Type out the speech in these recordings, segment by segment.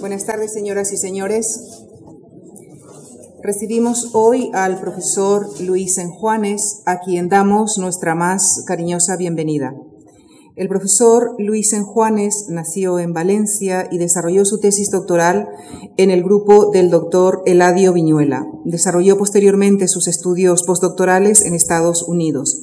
Buenas tardes, señoras y señores. Recibimos hoy al profesor Luis Enjuanes, a quien damos nuestra más cariñosa bienvenida. El profesor Luis Enjuanes nació en Valencia y desarrolló su tesis doctoral en el grupo del doctor Eladio Viñuela. Desarrolló posteriormente sus estudios postdoctorales en Estados Unidos.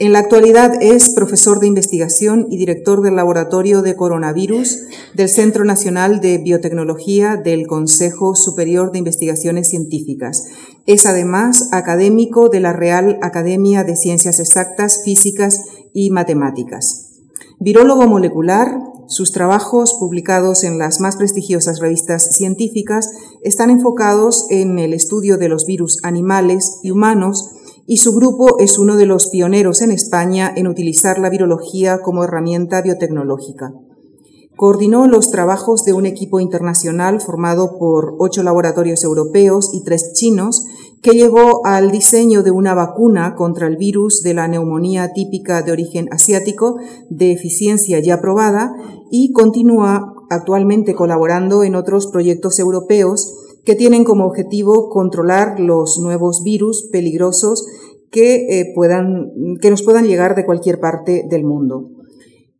En la actualidad es profesor de investigación y director del Laboratorio de Coronavirus del Centro Nacional de Biotecnología del Consejo Superior de Investigaciones Científicas. Es además académico de la Real Academia de Ciencias Exactas, Físicas y Matemáticas. Virólogo molecular, sus trabajos, publicados en las más prestigiosas revistas científicas, están enfocados en el estudio de los virus animales y humanos, y su grupo es uno de los pioneros en España en utilizar la virología como herramienta biotecnológica. Coordinó los trabajos de un equipo internacional formado por ocho laboratorios europeos y tres chinos que llevó al diseño de una vacuna contra el virus de la neumonía típica de origen asiático de eficiencia ya probada y continúa actualmente colaborando en otros proyectos europeos que tienen como objetivo controlar los nuevos virus peligrosos que, eh, puedan, que nos puedan llegar de cualquier parte del mundo.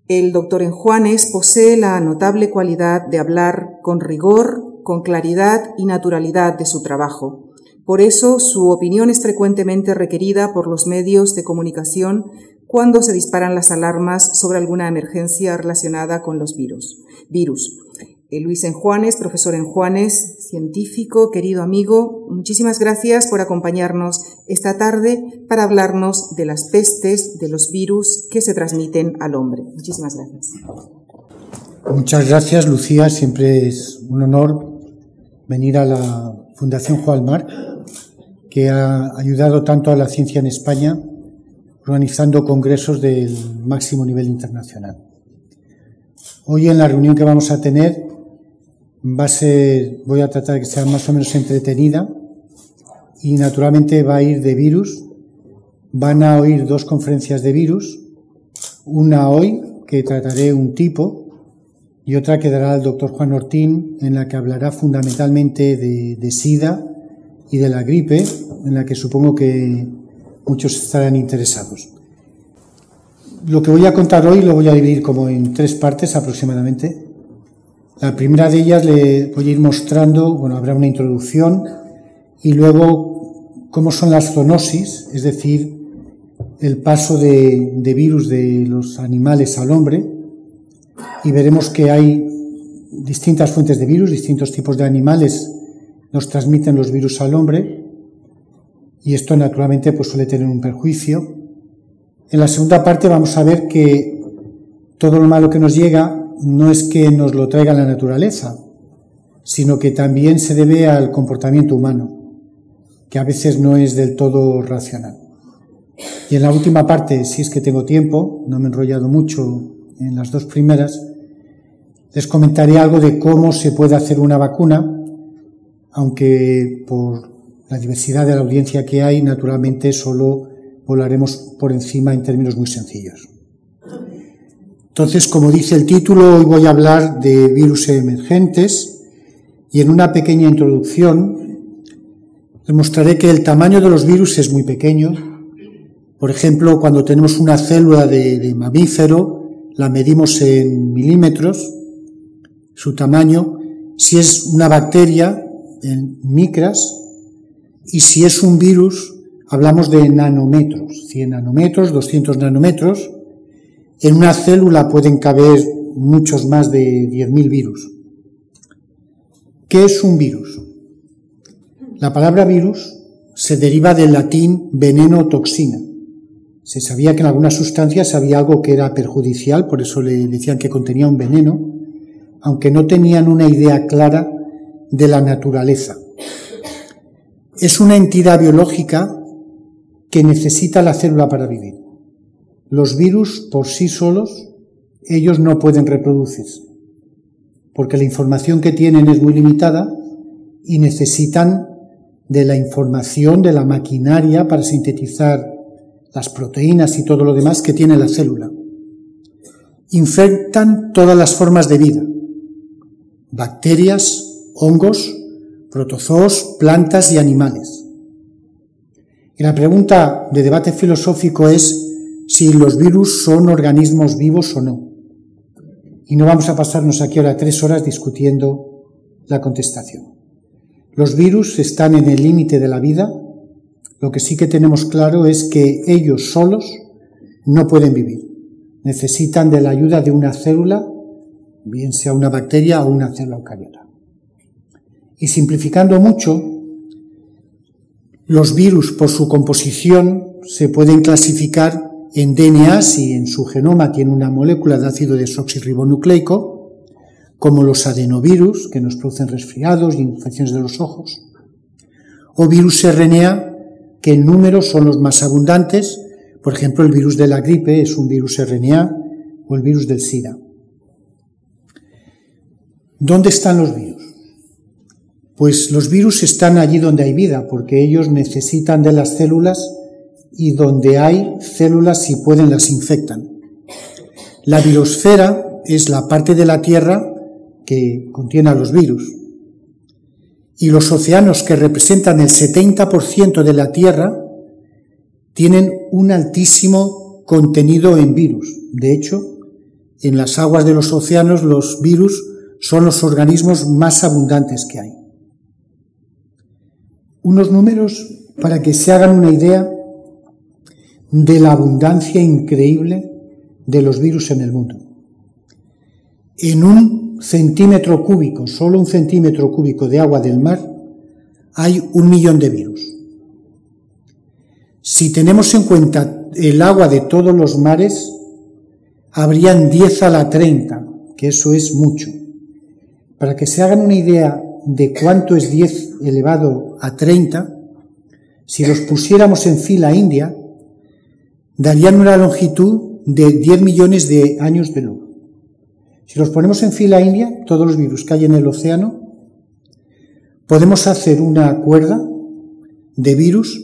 El doctor Enjuanes posee la notable cualidad de hablar con rigor, con claridad y naturalidad de su trabajo. Por eso su opinión es frecuentemente requerida por los medios de comunicación cuando se disparan las alarmas sobre alguna emergencia relacionada con los virus. virus. Eh, Luis Enjuanes, profesor Enjuanes, científico, querido amigo, muchísimas gracias por acompañarnos esta tarde para hablarnos de las pestes, de los virus que se transmiten al hombre. Muchísimas gracias. Muchas gracias, Lucía. Siempre es un honor venir a la Fundación Juan Mar, que ha ayudado tanto a la ciencia en España, organizando congresos del máximo nivel internacional. Hoy en la reunión que vamos a tener va a ser, voy a tratar de que sea más o menos entretenida y naturalmente va a ir de virus. Van a oír dos conferencias de virus, una hoy que trataré un tipo y otra que dará el doctor Juan Ortín en la que hablará fundamentalmente de, de SIDA y de la gripe, en la que supongo que muchos estarán interesados. Lo que voy a contar hoy lo voy a dividir como en tres partes aproximadamente. La primera de ellas le voy a ir mostrando, bueno, habrá una introducción y luego cómo son las zoonosis, es decir, el paso de, virus de los animales al hombre y veremos que hay distintas fuentes de virus, distintos tipos de animales nos transmiten los virus al hombre y esto naturalmente pues suele tener un perjuicio. En la segunda parte vamos a ver que todo lo malo que nos llega no es que nos lo traiga la naturaleza, sino que también se debe al comportamiento humano, que a veces no es del todo racional. Y en la última parte, si es que tengo tiempo, no me he enrollado mucho en las dos primeras, les comentaré algo de cómo se puede hacer una vacuna, aunque por la diversidad de la audiencia que hay, naturalmente solo volaremos por encima en términos muy sencillos. Entonces, como dice el título, hoy voy a hablar de virus emergentes y en una pequeña introducción demostraré que el tamaño de los virus es muy pequeño. Por ejemplo, cuando tenemos una célula de, mamífero, la medimos en milímetros, su tamaño. Si es una bacteria, en micras. Y si es un virus, hablamos de nanómetros, 100 nanómetros, 200 nanómetros. En una célula pueden caber muchos más de 10.000 virus. ¿Qué es un virus? La palabra virus se deriva del latín veneno toxina. Se sabía que en algunas sustancias había algo que era perjudicial, por eso le decían que contenía un veneno, aunque no tenían una idea clara de la naturaleza. Es una entidad biológica que necesita la célula para vivir. Los virus por sí solos, ellos no pueden reproducirse, porque la información que tienen es muy limitada y necesitan de la información de la maquinaria para sintetizar las proteínas y todo lo demás que tiene la célula. Infectan todas las formas de vida, bacterias, hongos, protozoos, plantas y animales. Y la pregunta de debate filosófico es si los virus son organismos vivos o no. Y no vamos a pasarnos aquí ahora tres horas discutiendo la contestación. Los virus están en el límite de la vida. Lo que sí que tenemos claro es que ellos solos no pueden vivir. Necesitan de la ayuda de una célula, bien sea una bacteria o una célula eucariota. Y simplificando mucho, los virus por su composición se pueden clasificar en DNA si en su genoma tiene una molécula de ácido desoxirribonucleico, como los adenovirus, que nos producen resfriados y infecciones de los ojos, o virus RNA, que en número son los más abundantes, por ejemplo, el virus de la gripe es un virus RNA o el virus del SIDA. ¿Dónde están los virus? Pues los virus están allí donde hay vida, porque ellos necesitan de las células y donde hay células si pueden las infectan. La virosfera es la parte de la Tierra que contiene a los virus. Y los océanos que representan el 70% de la Tierra tienen un altísimo contenido en virus. De hecho, en las aguas de los océanos los virus son los organismos más abundantes que hay. Unos números para que se hagan una idea de la abundancia increíble de los virus en el mundo. En un centímetro cúbico, solo un centímetro cúbico de agua del mar, hay un millón de virus. Si tenemos en cuenta el agua de todos los mares, habrían 10 a la 30, que eso es mucho. Para que se hagan una idea de cuánto es 10 elevado a 30, si los pusiéramos en fila india, darían una longitud de 10 millones de años de luz. Si los ponemos en fila india, todos los virus que hay en el océano, podemos hacer una cuerda de virus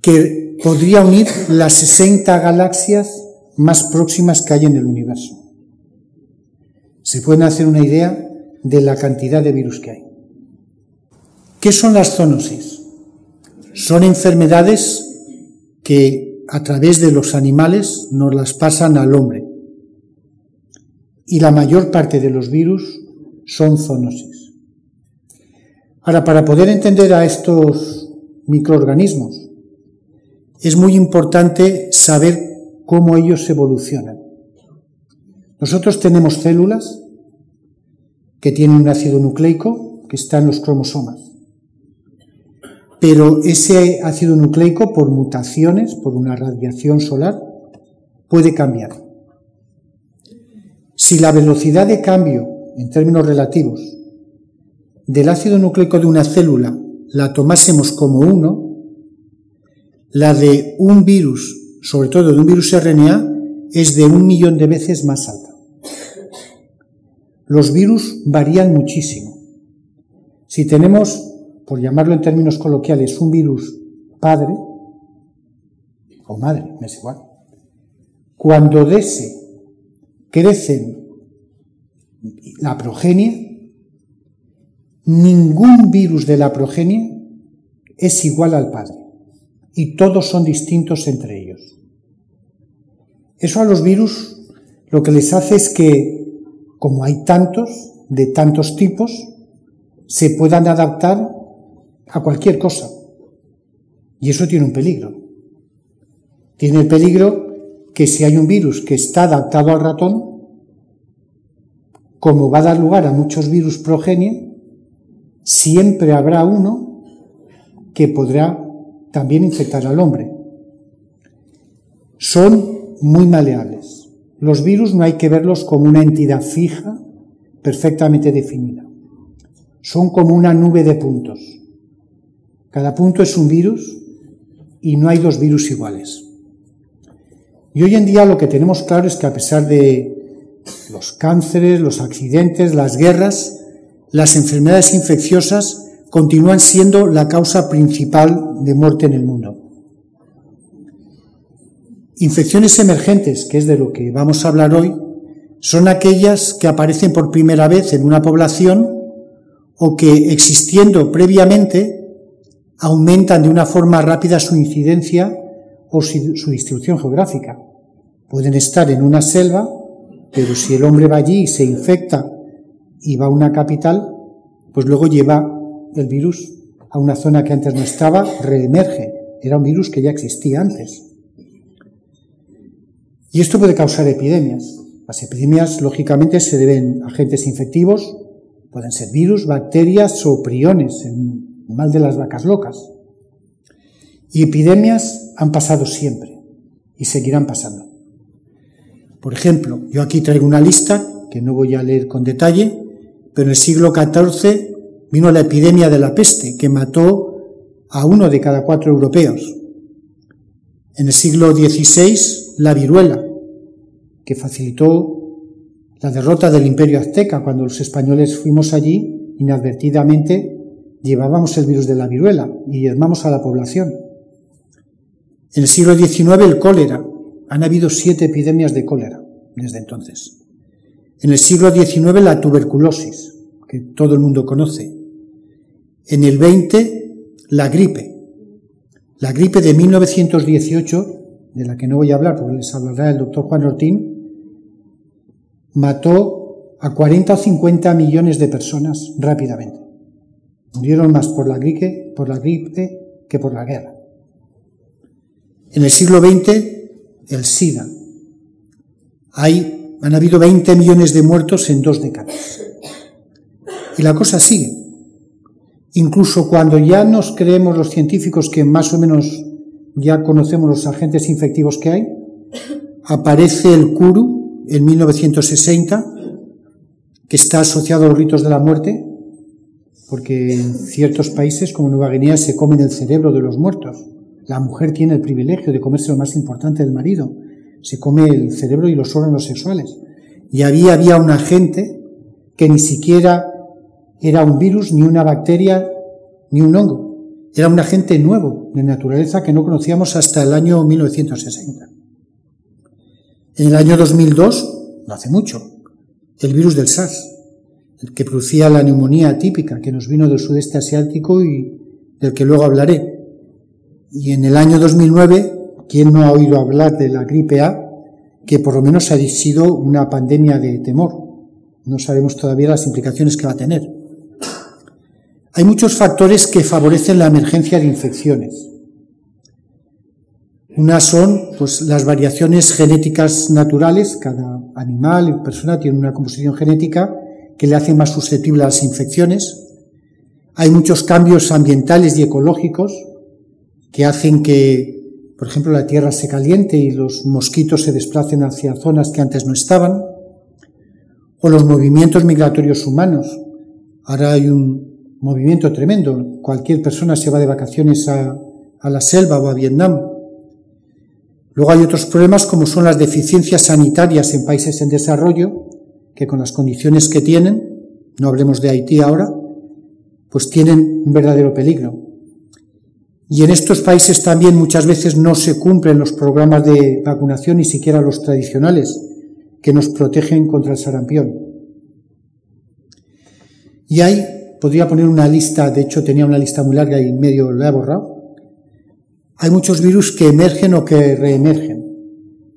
que podría unir las 60 galaxias más próximas que hay en el universo. Se pueden hacer una idea de la cantidad de virus que hay. ¿Qué son las zoonosis? Son enfermedades que a través de los animales nos las pasan al hombre. Y la mayor parte de los virus son zoonosis. Ahora, para poder entender a estos microorganismos, es muy importante saber cómo ellos evolucionan. Nosotros tenemos células que tienen un ácido nucleico que está en los cromosomas pero ese ácido nucleico, por mutaciones, por una radiación solar, puede cambiar. Si la velocidad de cambio, en términos relativos, del ácido nucleico de una célula la tomásemos como uno, la de un virus, sobre todo de un virus RNA, es de un millón de veces más alta. Los virus varían muchísimo. Si tenemos por llamarlo en términos coloquiales, un virus padre o madre, me es igual, cuando de ese crecen la progenie, ningún virus de la progenie es igual al padre y todos son distintos entre ellos. Eso a los virus lo que les hace es que, como hay tantos, de tantos tipos, se puedan adaptar a cualquier cosa. Y eso tiene un peligro. Tiene el peligro que si hay un virus que está adaptado al ratón, como va a dar lugar a muchos virus progenie, siempre habrá uno que podrá también infectar al hombre. Son muy maleables. Los virus no hay que verlos como una entidad fija, perfectamente definida. Son como una nube de puntos. Cada punto es un virus y no hay dos virus iguales. Y hoy en día lo que tenemos claro es que a pesar de los cánceres, los accidentes, las guerras, las enfermedades infecciosas continúan siendo la causa principal de muerte en el mundo. Infecciones emergentes, que es de lo que vamos a hablar hoy, son aquellas que aparecen por primera vez en una población o que existiendo previamente aumentan de una forma rápida su incidencia o su distribución geográfica. Pueden estar en una selva, pero si el hombre va allí y se infecta y va a una capital, pues luego lleva el virus a una zona que antes no estaba, reemerge. Era un virus que ya existía antes. Y esto puede causar epidemias. Las epidemias, lógicamente, se deben a agentes infectivos, pueden ser virus, bacterias o priones, mal de las vacas locas. Y epidemias han pasado siempre y seguirán pasando. Por ejemplo, yo aquí traigo una lista que no voy a leer con detalle, pero en el siglo XIV vino la epidemia de la peste que mató a uno de cada cuatro europeos. En el siglo XVI, la viruela, que facilitó la derrota del imperio azteca cuando los españoles fuimos allí, inadvertidamente llevábamos el virus de la viruela y diezmamos a la población. En el siglo XIX el cólera. Han habido siete epidemias de cólera desde entonces. En el siglo XIX la tuberculosis, que todo el mundo conoce. En el XX la gripe. La gripe de 1918 de la que no voy a hablar porque les hablará el doctor Juan Ortín, mató a 40 o 50 millones de personas rápidamente. Murieron más por la gripe, por la gripe que por la guerra. En el siglo XX, el SIDA. Hay, han habido 20 millones de muertos en dos décadas. Y la cosa sigue. Incluso cuando ya nos creemos los científicos que más o menos ya conocemos los agentes infectivos que hay. Aparece el Kuru en 1960, que está asociado a los ritos de la muerte, porque en ciertos países como Nueva Guinea se comen el cerebro de los muertos. La mujer tiene el privilegio de comerse lo más importante del marido. Se come el cerebro y los órganos sexuales. Y había, había un agente que ni siquiera era un virus, ni una bacteria, ni un hongo. Era un agente nuevo de naturaleza que no conocíamos hasta el año 1960. En el año 2002, no hace mucho, el virus del SARS, que producía la neumonía típica que nos vino del sudeste asiático y del que luego hablaré. Y en el año 2009, ¿quién no ha oído hablar de la gripe A? Que por lo menos ha sido una pandemia de temor. No sabemos todavía las implicaciones que va a tener. Hay muchos factores que favorecen la emergencia de infecciones. Unas son pues, las variaciones genéticas naturales, cada animal y persona tiene una composición genética que le hace más susceptible a las infecciones. Hay muchos cambios ambientales y ecológicos que hacen que, por ejemplo, la tierra se caliente y los mosquitos se desplacen hacia zonas que antes no estaban. O los movimientos migratorios humanos. Ahora hay un movimiento tremendo. Cualquier persona se va de vacaciones a, la selva o a Vietnam. Luego hay otros problemas como son las deficiencias sanitarias en países en desarrollo, que con las condiciones que tienen, no hablemos de Haití ahora, pues tienen un verdadero peligro. Y en estos países también muchas veces no se cumplen los programas de vacunación, ni siquiera los tradicionales, que nos protegen contra el sarampión. Y hay podría poner una lista, de hecho tenía una lista muy larga y medio la he borrado. Hay muchos virus que emergen o que reemergen.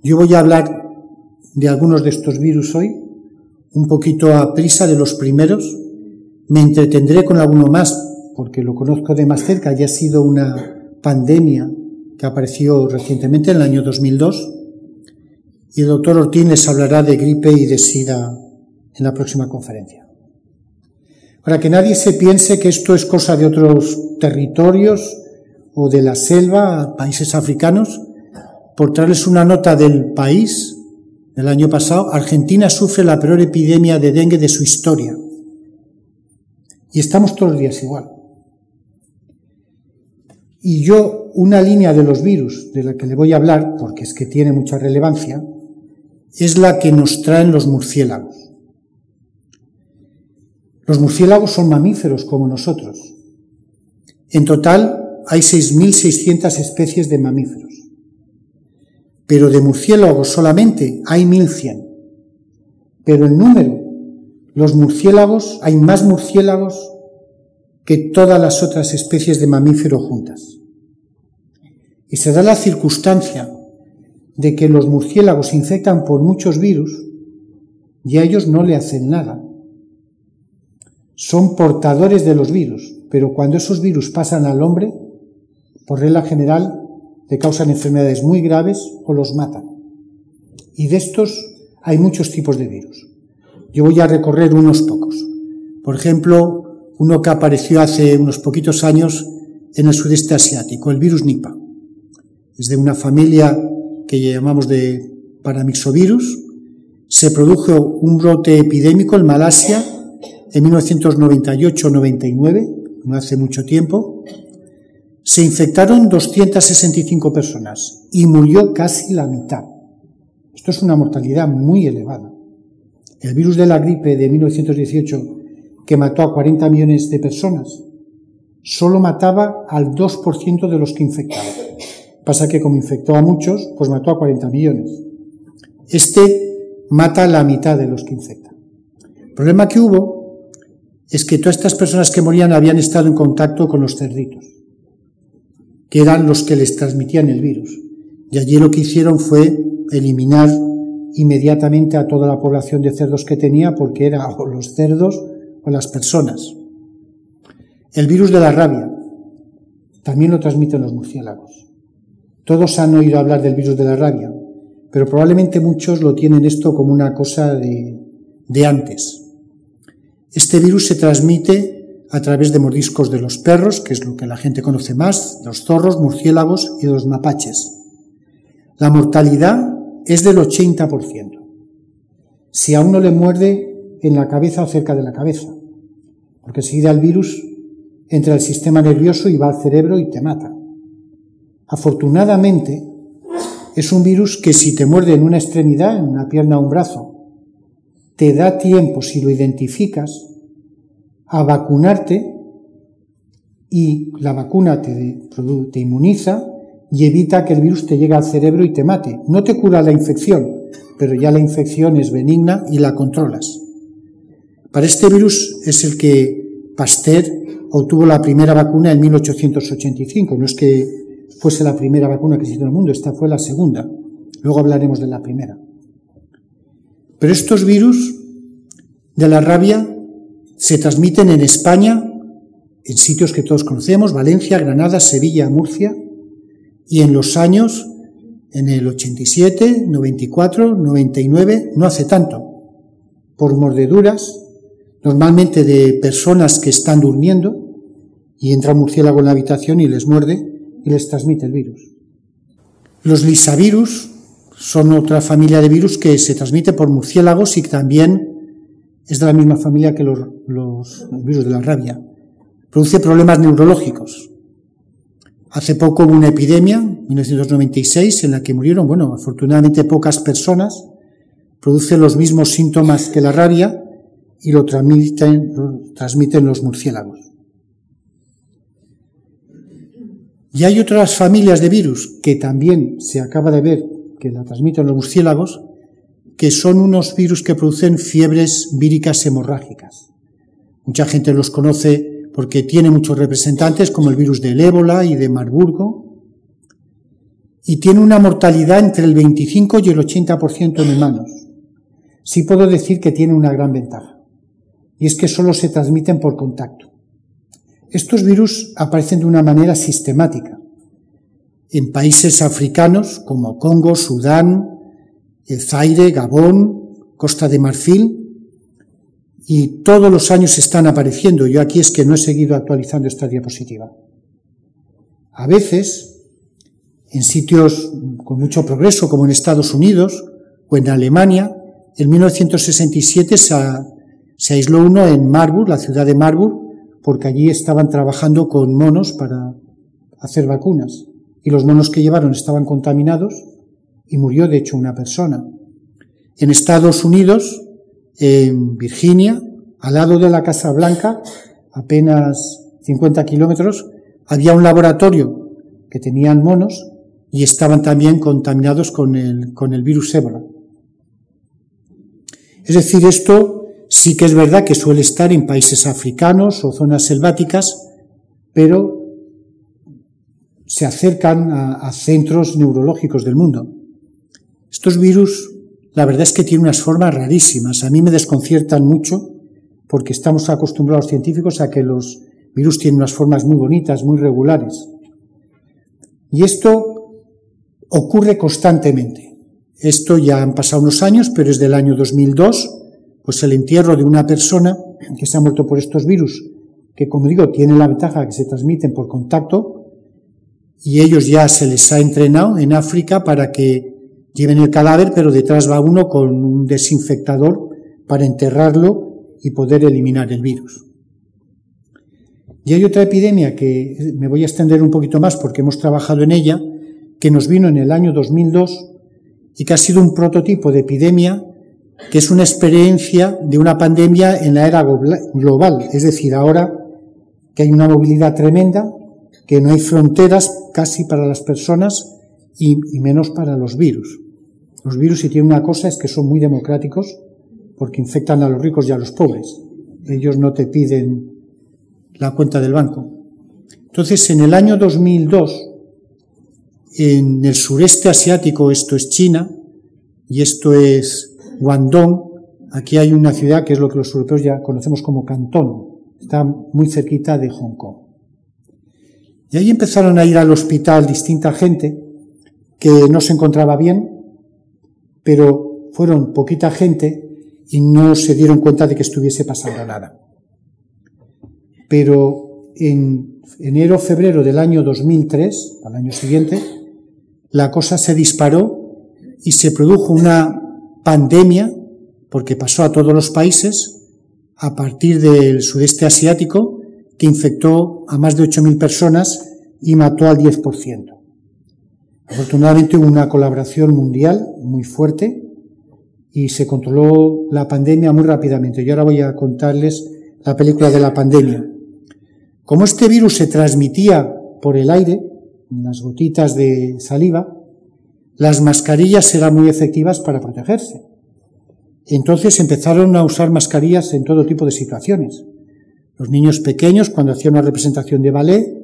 Yo voy a hablar de algunos de estos virus hoy, un poquito a prisa de los primeros. Me entretendré con alguno más, porque lo conozco de más cerca, ya ha sido una pandemia que apareció recientemente en el año 2002. Y el doctor Ortín les hablará de gripe y de sida en la próxima conferencia para que nadie se piense que esto es cosa de otros territorios o de la selva, países africanos. Por traerles una nota del país del año pasado, Argentina sufre la peor epidemia de dengue de su historia. Y estamos todos los días igual. Y yo, una línea de los virus de la que le voy a hablar, porque es que tiene mucha relevancia, es la que nos traen los murciélagos. Los murciélagos son mamíferos como nosotros. En total hay 6.600 especies de mamíferos. Pero de murciélagos solamente hay 1.100. pero el número, los murciélagos, hay más murciélagos que todas las otras especies de mamífero juntas. Y se da la circunstancia de que los murciélagos infectan por muchos virus y a ellos no le hacen nada. Son portadores de los virus, pero cuando esos virus pasan al hombre, por regla general, le causan enfermedades muy graves o los matan. Y de estos hay muchos tipos de virus. Yo voy a recorrer unos pocos. Por ejemplo, uno que apareció hace unos poquitos años en el sudeste asiático, el virus Nipah. Es de una familia que llamamos de paramixovirus. Se produjo un brote epidémico en Malasia en 1998-99, no hace mucho tiempo. Se infectaron 265 personas y murió casi la mitad. Esto es una mortalidad muy elevada. El virus de la gripe de 1918, que mató a 40 millones de personas, solo mataba al 2% de los que infectaba. Pasa que como infectó a muchos, pues mató a 40 millones. Este mata a la mitad de los que infecta. El problema que hubo es que todas estas personas que morían habían estado en contacto con los cerditos, eran los que les transmitían el virus. Y allí lo que hicieron fue eliminar inmediatamente a toda la población de cerdos que tenía porque era o los cerdos o las personas. El virus de la rabia también lo transmiten los murciélagos. Todos han oído hablar del virus de la rabia, pero probablemente muchos lo tienen esto como una cosa de, de antes. Este virus se transmite a través de mordiscos de los perros, que es lo que la gente conoce más, los zorros, murciélagos y los mapaches. La mortalidad es del 80%. Si a uno le muerde en la cabeza o cerca de la cabeza, porque enseguida el virus entra al sistema nervioso y va al cerebro y te mata. Afortunadamente, es un virus que si te muerde en una extremidad, en una pierna o un brazo, te da tiempo, si lo identificas, a vacunarte y la vacuna te, te inmuniza y evita que el virus te llegue al cerebro y te mate. No te cura la infección, pero ya la infección es benigna y la controlas. Para este virus es el que Pasteur obtuvo la primera vacuna en 1885. No es que fuese la primera vacuna que se hizo en el mundo, esta fue la segunda. Luego hablaremos de la primera. Pero estos virus de la rabia se transmiten en España, en sitios que todos conocemos, Valencia, Granada, Sevilla, Murcia, y en los años, en el 87, 94, 99, no hace tanto, por mordeduras, normalmente de personas que están durmiendo, y entra murciélago en la habitación y les muerde, y les transmite el virus. Los lisavirus son otra familia de virus que se transmite por murciélagos y también es de la misma familia que los, virus de la rabia. Produce problemas neurológicos. Hace poco hubo una epidemia, 1996, en la que murieron, bueno, afortunadamente pocas personas. Produce los mismos síntomas que la rabia y lo transmiten, lo transmiten los murciélagos. Y hay otras familias de virus que también se acaba de ver que la transmiten los murciélagos, que son unos virus que producen fiebres víricas hemorrágicas. Mucha gente los conoce porque tiene muchos representantes, como el virus del ébola y de Marburgo, y tiene una mortalidad entre el 25 y el 80% en humanos. Sí puedo decir que tiene una gran ventaja, y es que solo se transmiten por contacto. Estos virus aparecen de una manera sistemática en países africanos como Congo, Sudán, Zaire, Gabón, Costa de Marfil, y todos los años están apareciendo. Yo aquí es que no he seguido actualizando esta diapositiva. A veces, en sitios con mucho progreso, como en Estados Unidos o en Alemania, en 1967 se, se aisló uno en Marburg, la ciudad de Marburg, porque allí estaban trabajando con monos para hacer vacunas y los monos que llevaron estaban contaminados y murió de hecho una persona. En Estados Unidos, en Virginia, al lado de la Casa Blanca, apenas 50 kilómetros, había un laboratorio que tenían monos y estaban también contaminados con el, con el virus ébola. Es decir, esto sí que es verdad que suele estar en países africanos o zonas selváticas, pero se acercan a, centros neurológicos del mundo. Estos virus, la verdad es que tienen unas formas rarísimas. A mí me desconciertan mucho porque estamos acostumbrados científicos a que los virus tienen unas formas muy bonitas, muy regulares. Y esto ocurre constantemente. Esto ya han pasado unos años, pero es del año 2002, pues el entierro de una persona que se ha muerto por estos virus, que como digo, tienen la ventaja que se transmiten por contacto, y ellos ya se les ha entrenado en África para que lleven el cadáver, pero detrás va uno con un desinfectador para enterrarlo y poder eliminar el virus. Y hay otra epidemia que me voy a extender un poquito más porque hemos trabajado en ella, que nos vino en el año 2002 y que ha sido un prototipo de epidemia que es una experiencia de una pandemia en la era global, es decir, ahora que hay una movilidad tremenda, que no hay fronteras casi para las personas y, menos para los virus. Los virus, si tienen una cosa, es que son muy democráticos porque infectan a los ricos y a los pobres. Ellos no te piden la cuenta del banco. Entonces, en el año 2002, en el sureste asiático, esto es China y esto es Guangdong, aquí hay una ciudad que es lo que los europeos ya conocemos como Cantón, está muy cerquita de Hong Kong. Y ahí empezaron a ir al hospital distinta gente que no se encontraba bien, pero fueron poquita gente y no se dieron cuenta de que estuviese pasando nada. Pero en enero, febrero del año 2003, al año siguiente, la cosa se disparó y se produjo una pandemia, porque pasó a todos los países, a partir del sudeste asiático, que infectó a más de 8.000 personas y mató al 10%. Afortunadamente hubo una colaboración mundial muy fuerte y se controló la pandemia muy rápidamente. Yo ahora voy a contarles la película de la pandemia. Como este virus se transmitía por el aire, en las gotitas de saliva, las mascarillas eran muy efectivas para protegerse. Entonces empezaron a usar mascarillas en todo tipo de situaciones los niños pequeños cuando hacían una representación de ballet,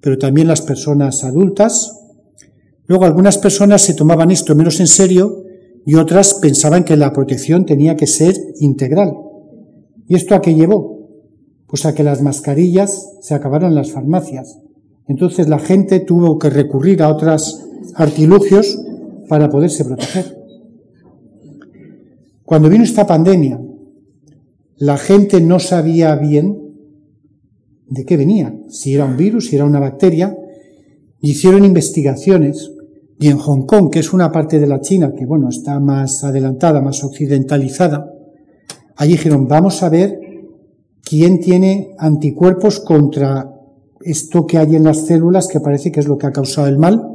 pero también las personas adultas. Luego algunas personas se tomaban esto menos en serio y otras pensaban que la protección tenía que ser integral. ¿Y esto a qué llevó? Pues a que las mascarillas se acabaron en las farmacias. Entonces la gente tuvo que recurrir a otros artilugios para poderse proteger. Cuando vino esta pandemia, la gente no sabía bien de qué venía, si era un virus, si era una bacteria. Hicieron investigaciones y en Hong Kong, que es una parte de la China que, bueno, está más adelantada, más occidentalizada, allí dijeron, vamos a ver quién tiene anticuerpos contra esto que hay en las células, que parece que es lo que ha causado el mal.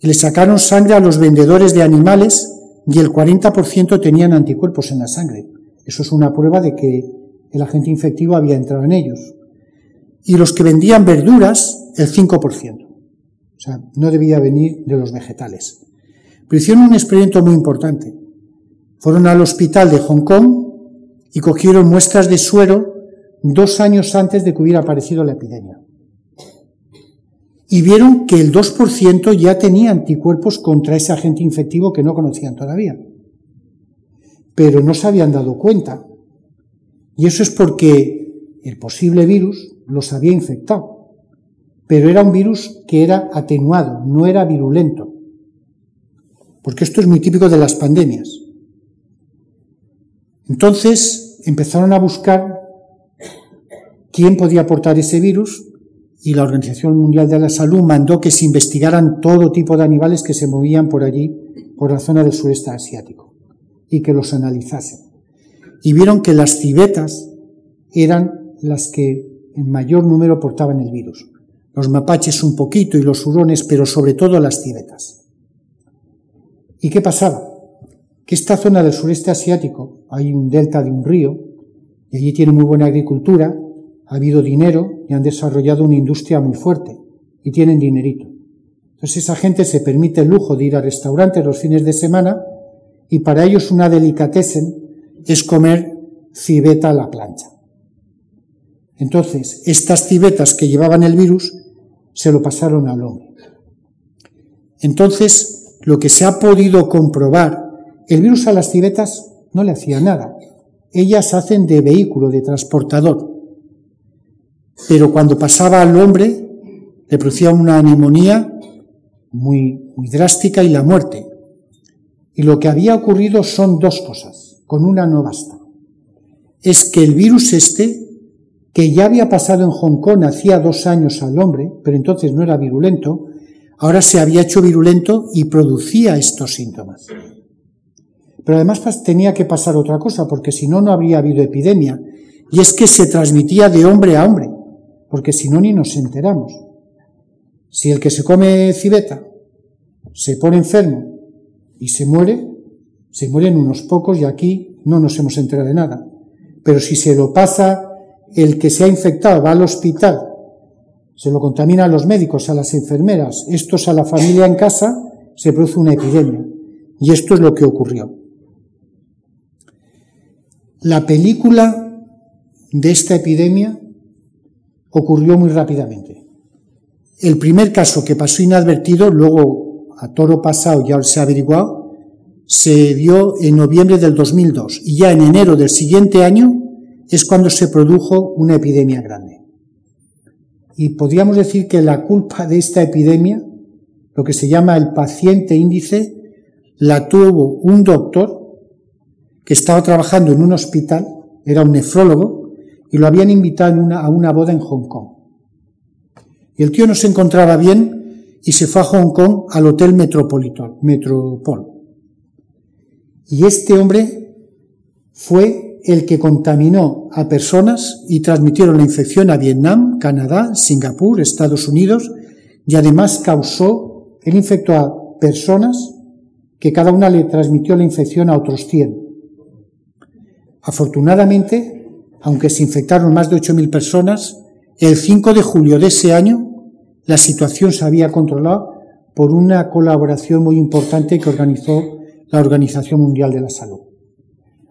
Y le sacaron sangre a los vendedores de animales y el 40% tenían anticuerpos en la sangre. Eso es una prueba de que el agente infectivo había entrado en ellos y los que vendían verduras el 5%. O sea, no debía venir de los vegetales. Pero hicieron un experimento muy importante. Fueron al hospital de Hong Kong y cogieron muestras de suero dos años antes de que hubiera aparecido la epidemia. Y vieron que el 2% ya tenía anticuerpos contra ese agente infectivo que no conocían todavía. Pero no se habían dado cuenta. Y eso es porque el posible virus los había infectado. Pero era un virus que era atenuado, no era virulento. Porque esto es muy típico de las pandemias. Entonces empezaron a buscar quién podía aportar ese virus y la Organización Mundial de la Salud mandó que se investigaran todo tipo de animales que se movían por allí, por la zona del sureste asiático, y que los analizasen. Y vieron que las civetas eran las que en mayor número portaban el virus. Los mapaches un poquito y los hurones, pero sobre todo las civetas. ¿Y qué pasaba? Que esta zona del sureste asiático hay un delta de un río y allí tiene muy buena agricultura, ha habido dinero y han desarrollado una industria muy fuerte y tienen dinerito. Entonces esa gente se permite el lujo de ir a restaurantes los fines de semana y para ellos una delicatessen es comer civeta a la plancha. Entonces, estas civetas que llevaban el virus se lo pasaron al hombre. Entonces, lo que se ha podido comprobar, el virus a las civetas no le hacía nada. Ellas hacen de vehículo, de transportador. Pero cuando pasaba al hombre, le producía una neumonía muy, muy drástica y la muerte. Y lo que había ocurrido son dos cosas. Con una no basta. Es que el virus este, que ya había pasado en Hong Kong hacía dos años al hombre, pero entonces no era virulento, ahora se había hecho virulento y producía estos síntomas. Pero además tenía que pasar otra cosa, porque si no, no habría habido epidemia. Y es que se transmitía de hombre a hombre, porque si no, ni nos enteramos. Si el que se come civeta se pone enfermo y se muere, se mueren unos pocos y aquí no nos hemos enterado de nada. Pero si se lo pasa el que se ha infectado, va al hospital, se lo contamina a los médicos, a las enfermeras, estos a la familia en casa, se produce una epidemia. Y esto es lo que ocurrió. La película de esta epidemia ocurrió muy rápidamente. El primer caso que pasó inadvertido, luego a toro pasado ya se ha averiguado, se dio en noviembre del 2002 y ya en enero del siguiente año es cuando se produjo una epidemia grande. Y podríamos decir que la culpa de esta epidemia, lo que se llama el paciente índice, la tuvo un doctor que estaba trabajando en un hospital, era un nefrólogo, y lo habían invitado a una boda en Hong Kong. Y el tío no se encontraba bien y se fue a Hong Kong al Hotel Metropol. Y este hombre fue el que contaminó a personas y transmitieron la infección a Vietnam, Canadá, Singapur, Estados Unidos y además causó, él infectó a personas que cada una le transmitió la infección a otros 100. Afortunadamente, aunque se infectaron más de 8.000 personas, el 5 de julio de ese año la situación se había controlado por una colaboración muy importante que organizó la Organización Mundial de la Salud.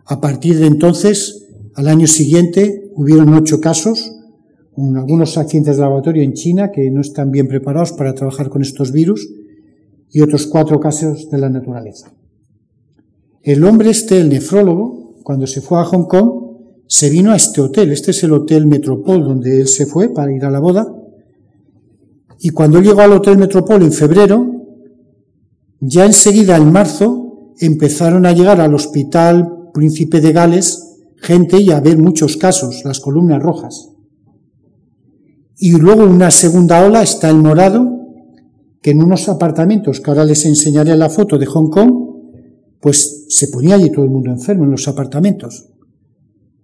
A partir de entonces, al año siguiente, hubieron ocho casos, algunos accidentes de laboratorio en China que no están bien preparados para trabajar con estos virus y otros cuatro casos de la naturaleza. El hombre este, el nefrólogo, cuando se fue a Hong Kong, se vino a este hotel. Este es el Hotel Metropol donde él se fue para ir a la boda. Y cuando llegó al Hotel Metropol en febrero, ya enseguida en marzo empezaron a llegar al Hospital Príncipe de Gales gente y a ver muchos casos, las columnas rojas. Y luego una segunda ola está el morado, que en unos apartamentos, que ahora les enseñaré la foto de Hong Kong, pues se ponía allí todo el mundo enfermo en los apartamentos.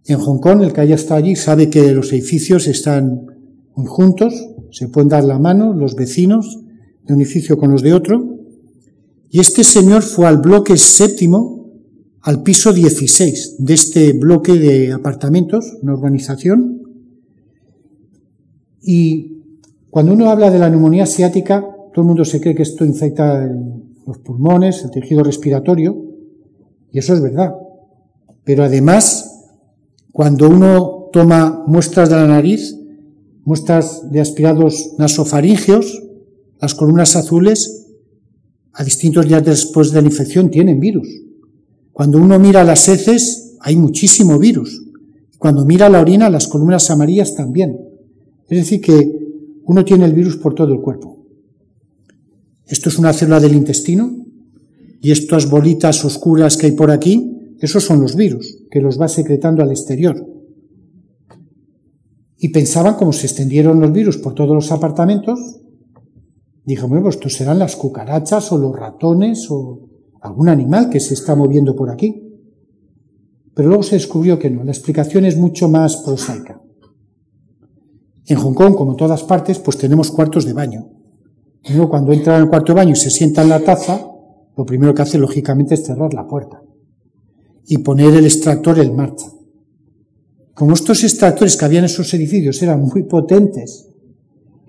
En Hong Kong, el que haya estado allí sabe que los edificios están muy juntos, se pueden dar la mano los vecinos de un edificio con los de otro. Y este señor fue al bloque séptimo, al piso 16 de este bloque de apartamentos, una urbanización. Y cuando uno habla de la neumonía asiática, todo el mundo se cree que esto infecta los pulmones, el tejido respiratorio, y eso es verdad. Pero además, cuando uno toma muestras de la nariz, muestras de aspirados nasofaringeos, las columnas azules, a distintos días después de la infección, tienen virus. Cuando uno mira las heces, hay muchísimo virus. Cuando mira la orina, las columnas amarillas también. Es decir, que uno tiene el virus por todo el cuerpo. Esto es una célula del intestino y estas bolitas oscuras que hay por aquí, esos son los virus que los va secretando al exterior. Y pensaban, como se extendieron los virus por todos los apartamentos, dijo, bueno, pues estos serán las cucarachas o los ratones o algún animal que se está moviendo por aquí. Pero luego se descubrió que no, la explicación es mucho más prosaica. En Hong Kong, como en todas partes, pues tenemos cuartos de baño. Luego, cuando entra en el cuarto de baño y se sienta en la taza, lo primero que hace, lógicamente, es cerrar la puerta y poner el extractor en marcha. Como estos extractores que había en esos edificios eran muy potentes,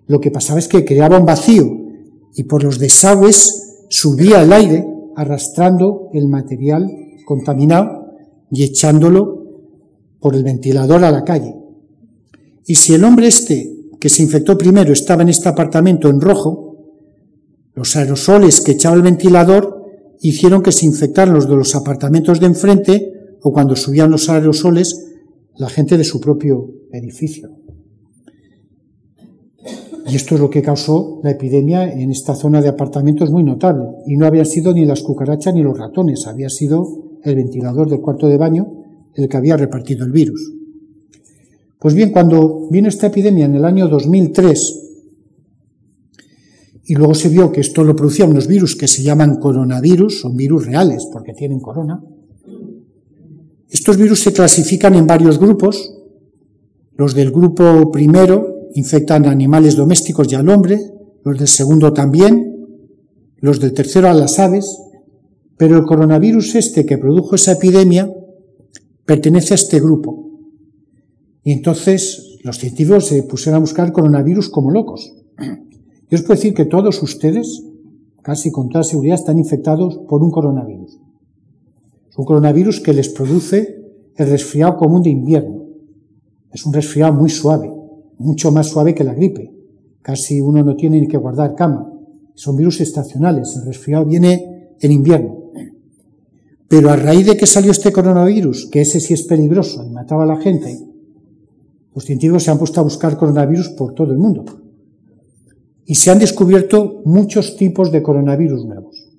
lo que pasaba es que creaba un vacío y por los desagües subía el aire arrastrando el material contaminado y echándolo por el ventilador a la calle. Y si el hombre este que se infectó primero estaba en este apartamento en rojo, los aerosoles que echaba el ventilador hicieron que se infectaran los de los apartamentos de enfrente o cuando subían los aerosoles la gente de su propio edificio. Y esto es lo que causó la epidemia en esta zona de apartamentos muy notable. Y no habían sido ni las cucarachas ni los ratones, había sido el ventilador del cuarto de baño el que había repartido el virus. Pues bien, cuando vino esta epidemia en el año 2003, y luego se vio que esto lo producían unos virus que se llaman coronavirus, son virus reales porque tienen corona, estos virus se clasifican en varios grupos. Los del grupo primero infectan a animales domésticos y al hombre, los del segundo también, los del tercero a las aves, pero el coronavirus este que produjo esa epidemia pertenece a este grupo. Y entonces los científicos se pusieron a buscar coronavirus como locos. Yo os puedo decir que todos ustedes, casi con toda seguridad, están infectados por un coronavirus. Es un coronavirus que les produce el resfriado común de invierno. Es un resfriado muy suave, mucho más suave que la gripe. Casi uno no tiene ni que guardar cama. Son virus estacionales. El resfriado viene en invierno. Pero a raíz de que salió este coronavirus, que ese sí es peligroso y mataba a la gente, los científicos se han puesto a buscar coronavirus por todo el mundo. Y se han descubierto muchos tipos de coronavirus nuevos.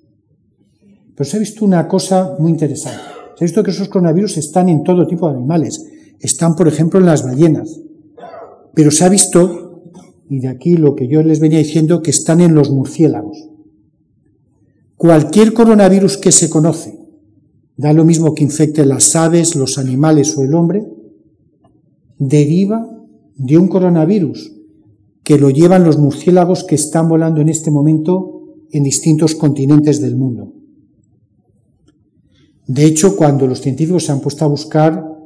Pero se ha visto una cosa muy interesante. Se ha visto que esos coronavirus están en todo tipo de animales. Están, por ejemplo, en las ballenas, pero se ha visto, y de aquí lo que yo les venía diciendo, que están en los murciélagos. Cualquier coronavirus que se conoce, da lo mismo que infecte las aves, los animales o el hombre, deriva de un coronavirus que lo llevan los murciélagos que están volando en este momento en distintos continentes del mundo. De hecho, cuando los científicos se han puesto a buscar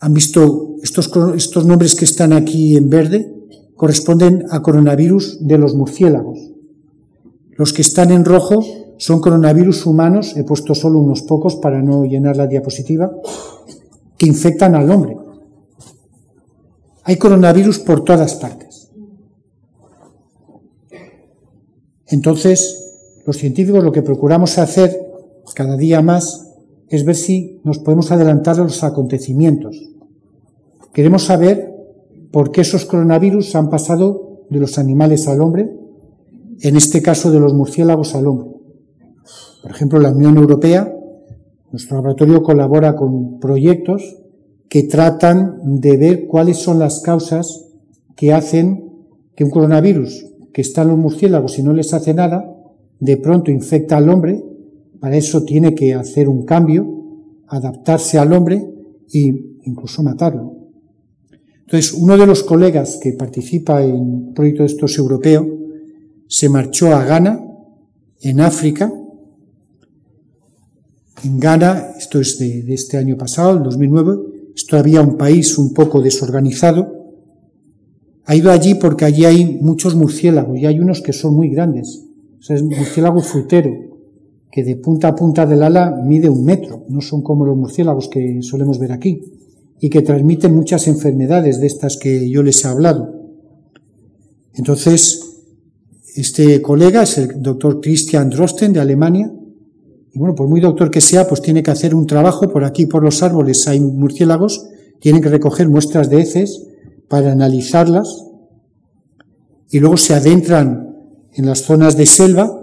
han visto estos, nombres que están aquí en verde, corresponden a coronavirus de los murciélagos. Los que están en rojo son coronavirus humanos, he puesto solo unos pocos para no llenar la diapositiva, que infectan al hombre. Hay coronavirus por todas partes. Entonces, los científicos lo que procuramos hacer cada día más es ver si nos podemos adelantar a los acontecimientos. Queremos saber por qué esos coronavirus han pasado de los animales al hombre, en este caso de los murciélagos al hombre. Por ejemplo, la Unión Europea, nuestro laboratorio colabora con proyectos que tratan de ver cuáles son las causas que hacen que un coronavirus que está en los murciélagos y no les hace nada, de pronto infecta al hombre para eso tiene que hacer un cambio, adaptarse al hombre e incluso matarlo. Entonces, uno de los colegas que participa en un proyecto de estos europeo se marchó a Ghana, en África. En Ghana, esto es de, este año pasado, el 2009, es todavía un país un poco desorganizado. Ha ido allí porque allí hay muchos murciélagos y hay unos que son muy grandes. O sea, es murciélago frutero, que de punta a punta del ala mide un metro, no son como los murciélagos que solemos ver aquí, y que transmiten muchas enfermedades de estas que yo les he hablado. Entonces, este colega es el doctor Christian Drosten de Alemania, y bueno, por muy doctor que sea, pues tiene que hacer un trabajo, por aquí por los árboles hay murciélagos, tienen que recoger muestras de heces para analizarlas, y luego se adentran en las zonas de selva,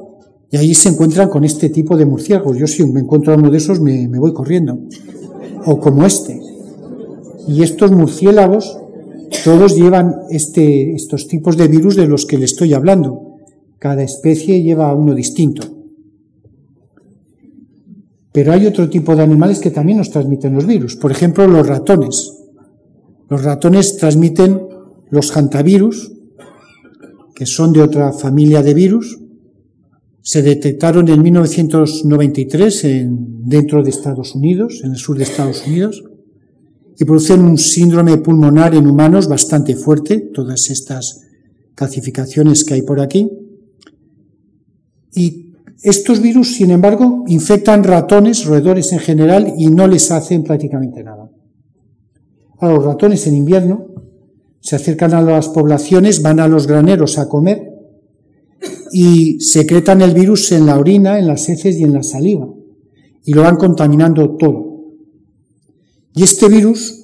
y ahí se encuentran con este tipo de murciélagos. Yo si me encuentro a uno de esos me, voy corriendo. O como este. Y estos murciélagos todos llevan este, estos tipos de virus de los que le estoy hablando. Cada especie lleva uno distinto. Pero hay otro tipo de animales que también nos transmiten los virus. Por ejemplo, los ratones. Los ratones transmiten los hantavirus, que son de otra familia de virus, se detectaron en 1993 en, dentro de Estados Unidos, en el sur de Estados Unidos, y producen un síndrome pulmonar en humanos bastante fuerte, todas estas calcificaciones que hay por aquí. Y Estos virus, sin embargo, infectan ratones, roedores en general, y no les hacen prácticamente nada. Ahora, los ratones en invierno se acercan a las poblaciones, van a los graneros a comer y secretan el virus en la orina, en las heces y en la saliva, y lo van contaminando todo. Y este virus,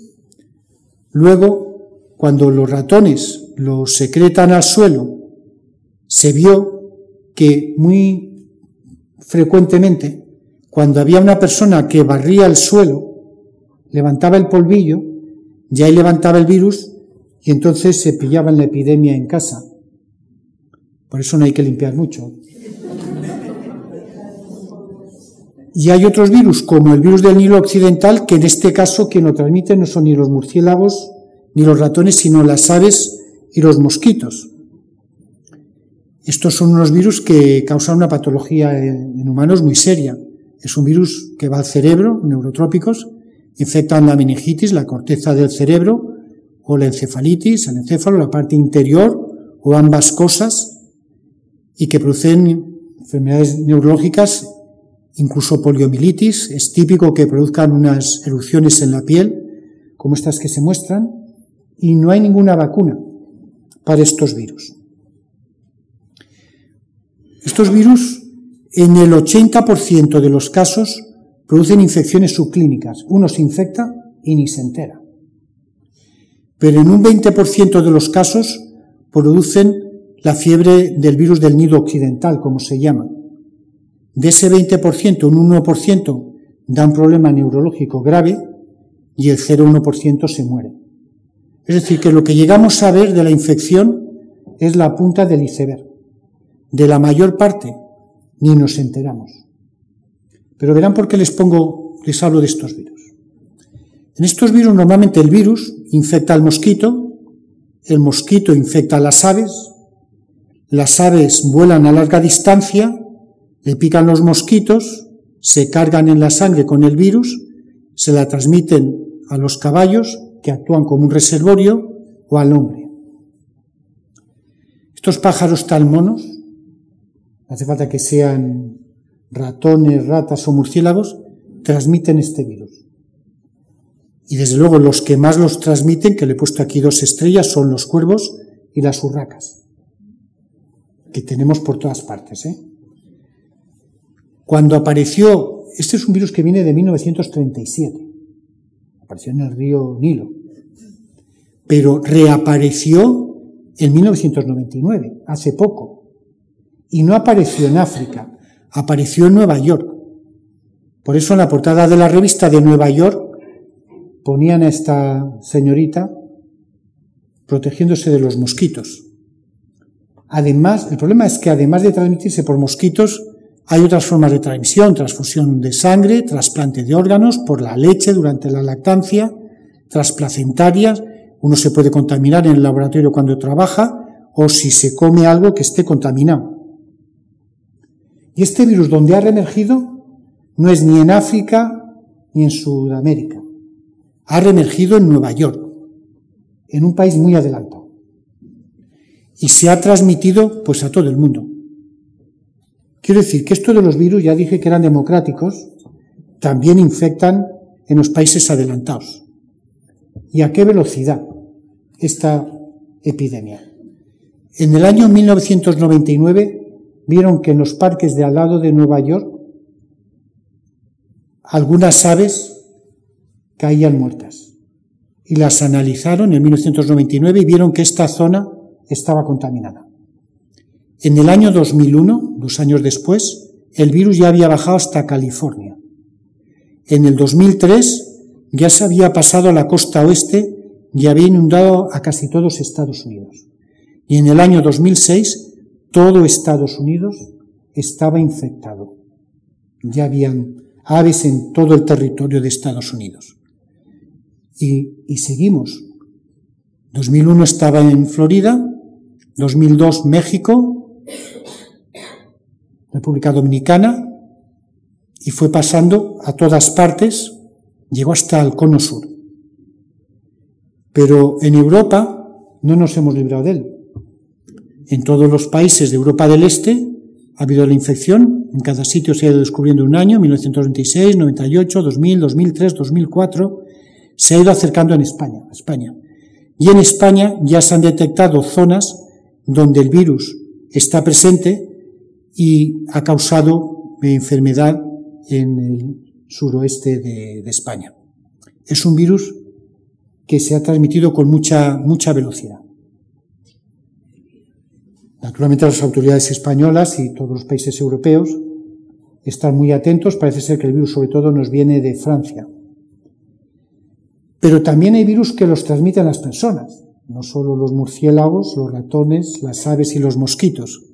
luego, cuando los ratones lo secretan al suelo, se vio que muy frecuentemente, cuando había una persona que barría el suelo, levantaba el polvillo, y ahí levantaba el virus, y entonces se pillaba la epidemia en casa. Por eso no hay que limpiar mucho. Y hay otros virus, como el virus del Nilo Occidental, que en este caso quien lo transmite no son ni los murciélagos ni los ratones, sino las aves y los mosquitos. Estos son unos virus que causan una patología en humanos muy seria. Es un virus que va al cerebro, neurotrópicos, infectan la meningitis, la corteza del cerebro, o la encefalitis, el encéfalo, la parte interior, o ambas cosas, y que producen enfermedades neurológicas, incluso poliomielitis. Es típico que produzcan unas erupciones en la piel, como estas que se muestran, y no hay ninguna vacuna para estos virus. Estos virus, en el 80% de los casos, producen infecciones subclínicas. Uno se infecta y ni se entera. Pero en un 20% de los casos producen la fiebre del virus del nido occidental, como se llama. De ese 20%, un 1% da un problema neurológico grave y el 0,1% se muere. Es decir, que lo que llegamos a ver de la infección es la punta del iceberg. De la mayor parte ni nos enteramos. Pero verán por qué les pongo, les hablo de estos virus. En estos virus normalmente el virus infecta al mosquito, el mosquito infecta a las aves, las aves vuelan a larga distancia, le pican los mosquitos, se cargan en la sangre con el virus, se la transmiten a los caballos, que actúan como un reservorio, o al hombre. Estos pájaros tan monos, hace falta que sean ratones, ratas o murciélagos, transmiten este virus. Y desde luego los que más los transmiten, que le he puesto aquí dos estrellas, son los cuervos y las urracas que tenemos por todas partes. ¿eh? Cuando apareció, este es un virus que viene de 1937, apareció en el río Nilo, pero reapareció en 1999, hace poco, y no apareció en África, apareció en Nueva York. Por eso en la portada de la revista de Nueva York ponían a esta señorita protegiéndose de los mosquitos. Además, el problema es que además de transmitirse por mosquitos, hay otras formas de transmisión, transfusión de sangre, trasplante de órganos, por la leche durante la lactancia, trasplacentarias, uno se puede contaminar en el laboratorio cuando trabaja o si se come algo que esté contaminado. Y este virus donde ha reemergido no es ni en África ni en Sudamérica. Ha reemergido en Nueva York, en un país muy adelantado y se ha transmitido pues a todo el mundo. Quiero decir que esto de los virus, ya dije que eran democráticos, también infectan en los países adelantados. ¿Y a qué velocidad esta epidemia? En el año 1999 vieron que en los parques de al lado de Nueva York algunas aves caían muertas. Y las analizaron en 1999 y vieron que esta zona estaba contaminada. En el año 2001, dos años después, el virus ya había bajado hasta California. En el 2003 ya se había pasado a la costa oeste y había inundado a casi todos Estados Unidos. Y en el año 2006 todo Estados Unidos estaba infectado. Ya habían aves en todo el territorio de Estados Unidos. Y, y seguimos. 2001 estaba en Florida, 2002 México, República Dominicana, y fue pasando a todas partes, llegó hasta el cono sur. Pero en Europa no nos hemos librado de él. En todos los países de Europa del Este ha habido la infección En cada sitio se ha ido descubriendo un año, 1996, 98, 2000, 2003, 2004. Se ha ido acercando en España, España. Y en España ya se han detectado zonas donde el virus está presente y ha causado enfermedad en el suroeste de, España. Es un virus que se ha transmitido con mucha, mucha velocidad. Naturalmente las autoridades españolas y todos los países europeos están muy atentos. Parece ser que el virus sobre todo nos viene de Francia. Pero también hay virus que los transmiten las personas, no solo los murciélagos, los ratones, las aves y los mosquitos.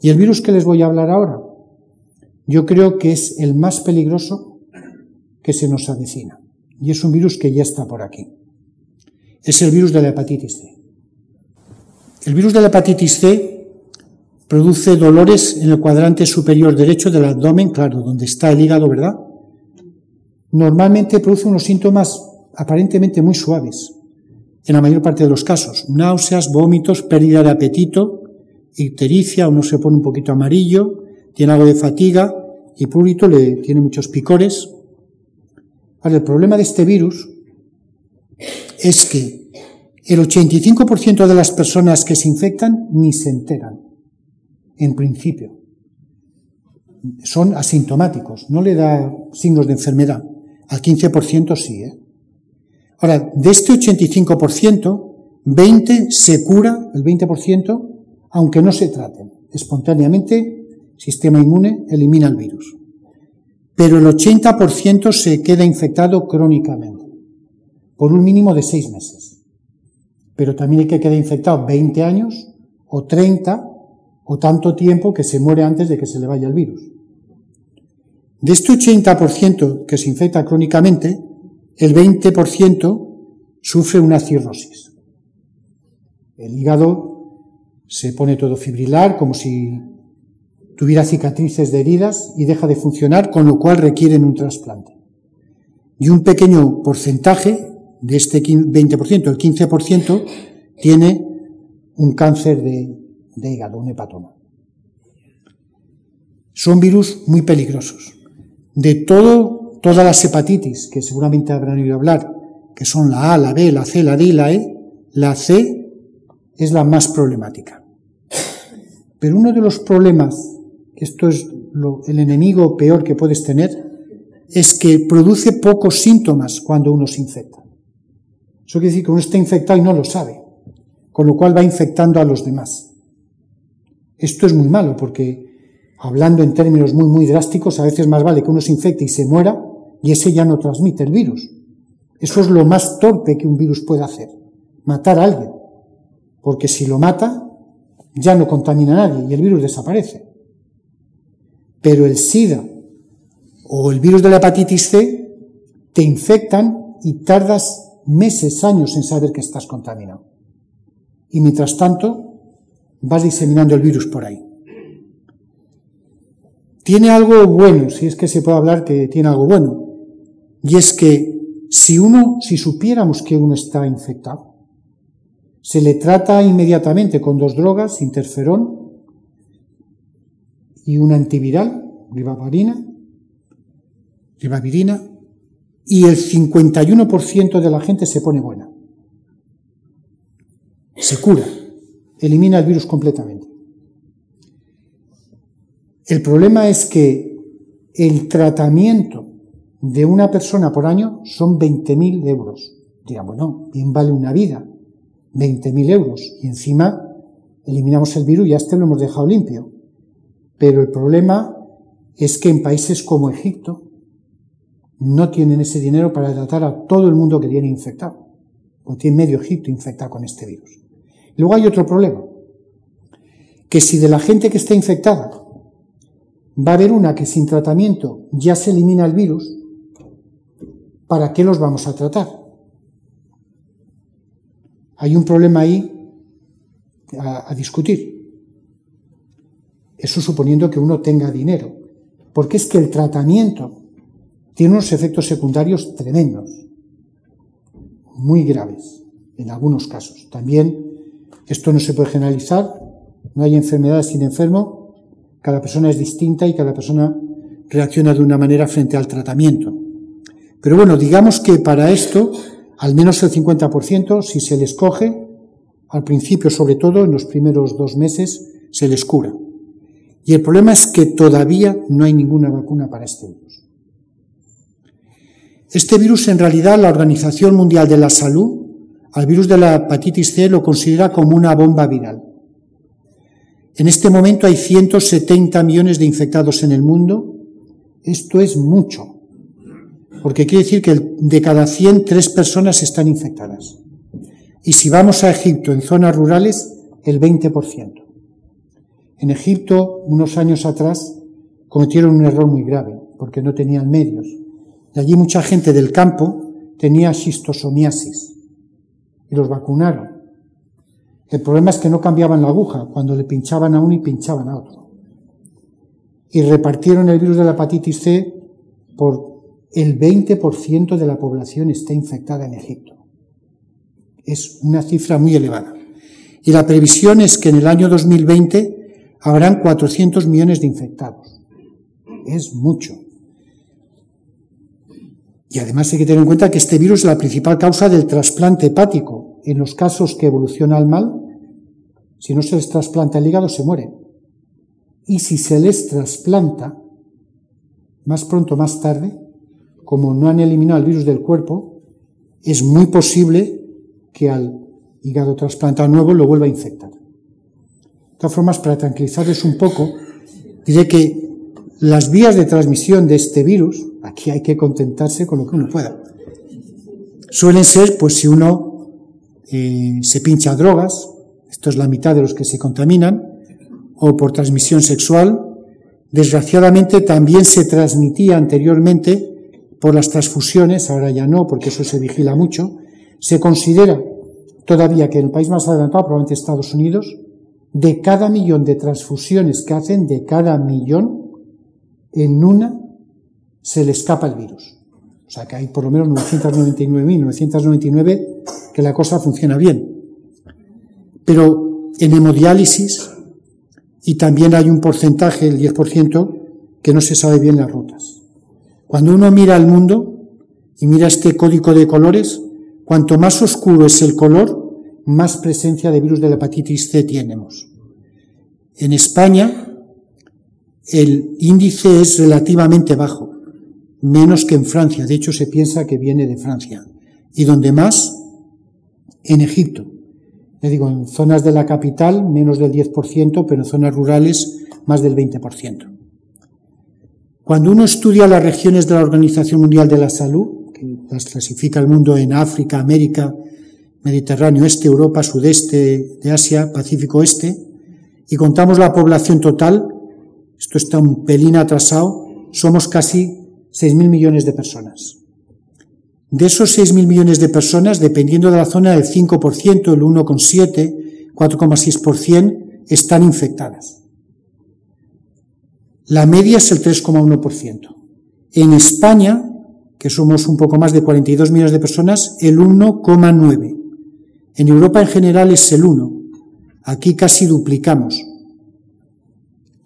Y el virus que les voy a hablar ahora, yo creo que es el más peligroso que se nos avecina. Y es un virus que ya está por aquí. Es el virus de la hepatitis C. El virus de la hepatitis C Produce dolores en el cuadrante superior derecho del abdomen, claro, donde está el hígado, ¿verdad? Normalmente produce unos síntomas aparentemente muy suaves, en la mayor parte de los casos. Náuseas, vómitos, pérdida de apetito, ictericia, uno se pone un poquito amarillo, tiene algo de fatiga y prurito le tiene muchos picores. Ahora, el problema de este virus es que el 85% de las personas que se infectan ni se enteran en principio. Son asintomáticos, no le da signos de enfermedad. Al 15% sí. ¿eh? Ahora, de este 85%, 20 se cura, el 20%, aunque no se traten. Espontáneamente, sistema inmune elimina el virus. Pero el 80% se queda infectado crónicamente, por un mínimo de 6 meses. Pero también hay que quedar infectado 20 años o 30 o tanto tiempo que se muere antes de que se le vaya el virus. De este 80% que se infecta crónicamente, el 20% sufre una cirrosis. El hígado se pone todo fibrilar, como si tuviera cicatrices de heridas y deja de funcionar, con lo cual requieren un trasplante. Y un pequeño porcentaje de este 20%, el 15%, tiene un cáncer de hígado, un hepatoma. Son virus muy peligrosos. De todo, todas las hepatitis, que seguramente habrán oído hablar, que son la A, la B, la C, la D y la E, la C es la más problemática. Pero uno de los problemas, esto es el enemigo peor que puedes tener, es que produce pocos síntomas cuando uno se infecta. Eso quiere decir que uno está infectado y no lo sabe, con lo cual va infectando a los demás. Esto es muy malo porque, hablando en términos muy, muy drásticos, a veces más vale que uno se infecte y se muera y ese ya no transmite el virus. Eso es lo más torpe que un virus puede hacer, matar a alguien. Porque si lo mata, ya no contamina a nadie y el virus desaparece. Pero el SIDA o el virus de la hepatitis C te infectan y tardas meses, años en saber que estás contaminado. Y mientras tanto, vas diseminando el virus por ahí. Tiene algo bueno, si es que se puede hablar que tiene algo bueno, y es que si uno, si supiéramos que uno está infectado, se le trata inmediatamente con dos drogas, interferón y un antiviral, ribavirina, ribavirina, y el 51% de la gente se pone buena. Se cura elimina el virus completamente. El problema es que el tratamiento de una persona por año son 20.000 euros. Dirán, bueno, bien vale una vida, 20.000 euros. Y encima eliminamos el virus y ya este lo hemos dejado limpio. Pero el problema es que en países como Egipto no tienen ese dinero para tratar a todo el mundo que tiene infectado. O tiene medio Egipto infectado con este virus. Luego hay otro problema, que si de la gente que está infectada va a haber una que sin tratamiento ya se elimina el virus, ¿para qué los vamos a tratar? Hay un problema ahí a, discutir. Eso suponiendo que uno tenga dinero. Porque es que el tratamiento tiene unos efectos secundarios tremendos, muy graves en algunos casos. También esto no se puede generalizar, no hay enfermedades sin enfermo, Cada persona es distinta y cada persona reacciona de una manera frente al tratamiento. Pero bueno, digamos que para esto, al menos el 50%, si se les coge, al principio sobre todo, en los primeros dos meses, se les cura. Y el problema es que todavía no hay ninguna vacuna para este virus. Este virus, en realidad, la Organización Mundial de la Salud, al virus de la hepatitis C lo considera como una bomba viral. En este momento hay 170 millones de infectados en el mundo. Esto es mucho, porque quiere decir que de cada 100, tres personas están infectadas. Y si vamos a Egipto, en zonas rurales, el 20%. En Egipto, unos años atrás, cometieron un error muy grave, porque no tenían medios. Y allí mucha gente del campo tenía xistosomiasis y los vacunaron. El problema es que no cambiaban la aguja cuando le pinchaban a uno y pinchaban a otro. Y repartieron el virus de la hepatitis C por el 20% de la población está infectada en Egipto. Es una cifra muy elevada. Y la previsión es que en el año 2020 habrán 400 millones de infectados. Es mucho. Y además hay que tener en cuenta que este virus es la principal causa del trasplante hepático. En los casos que evoluciona al mal, si no se les trasplanta el hígado, se muere. Y si se les trasplanta, más pronto o más tarde, como no han eliminado el virus del cuerpo, es muy posible que al hígado trasplantado nuevo lo vuelva a infectar. De todas formas, para tranquilizarles un poco, diré que las vías de transmisión de este virus, aquí hay que contentarse con lo que uno pueda. Suelen ser, pues si uno eh, se pincha drogas, esto es la mitad de los que se contaminan, o por transmisión sexual. Desgraciadamente también se transmitía anteriormente por las transfusiones, ahora ya no, porque eso se vigila mucho. Se considera todavía que el país más adelantado, probablemente Estados Unidos, de cada millón de transfusiones que hacen, de cada millón, en una se le escapa el virus. O sea que hay por lo menos 999.999 que la cosa funciona bien. Pero en hemodiálisis, y también hay un porcentaje, el 10%, que no se sabe bien las rutas. Cuando uno mira el mundo y mira este código de colores, cuanto más oscuro es el color, más presencia de virus de la hepatitis C tenemos. En España, el índice es relativamente bajo, menos que en Francia. De hecho, se piensa que viene de Francia. Y donde más, en Egipto. Ya digo, en zonas de la capital, menos del 10%, pero en zonas rurales, más del 20%. Cuando uno estudia las regiones de la Organización Mundial de la Salud, que las clasifica el mundo en África, América, Mediterráneo Este, Europa, Sudeste de Asia, Pacífico Este, y contamos la población total, esto está un pelín atrasado, somos casi 6.000 millones de personas. De esos 6.000 millones de personas, dependiendo de la zona, el 5%, el 1,7%, 4,6% están infectadas. La media es el 3,1%. En España, que somos un poco más de 42 millones de personas, el 1,9%. En Europa en general es el 1%. Aquí casi duplicamos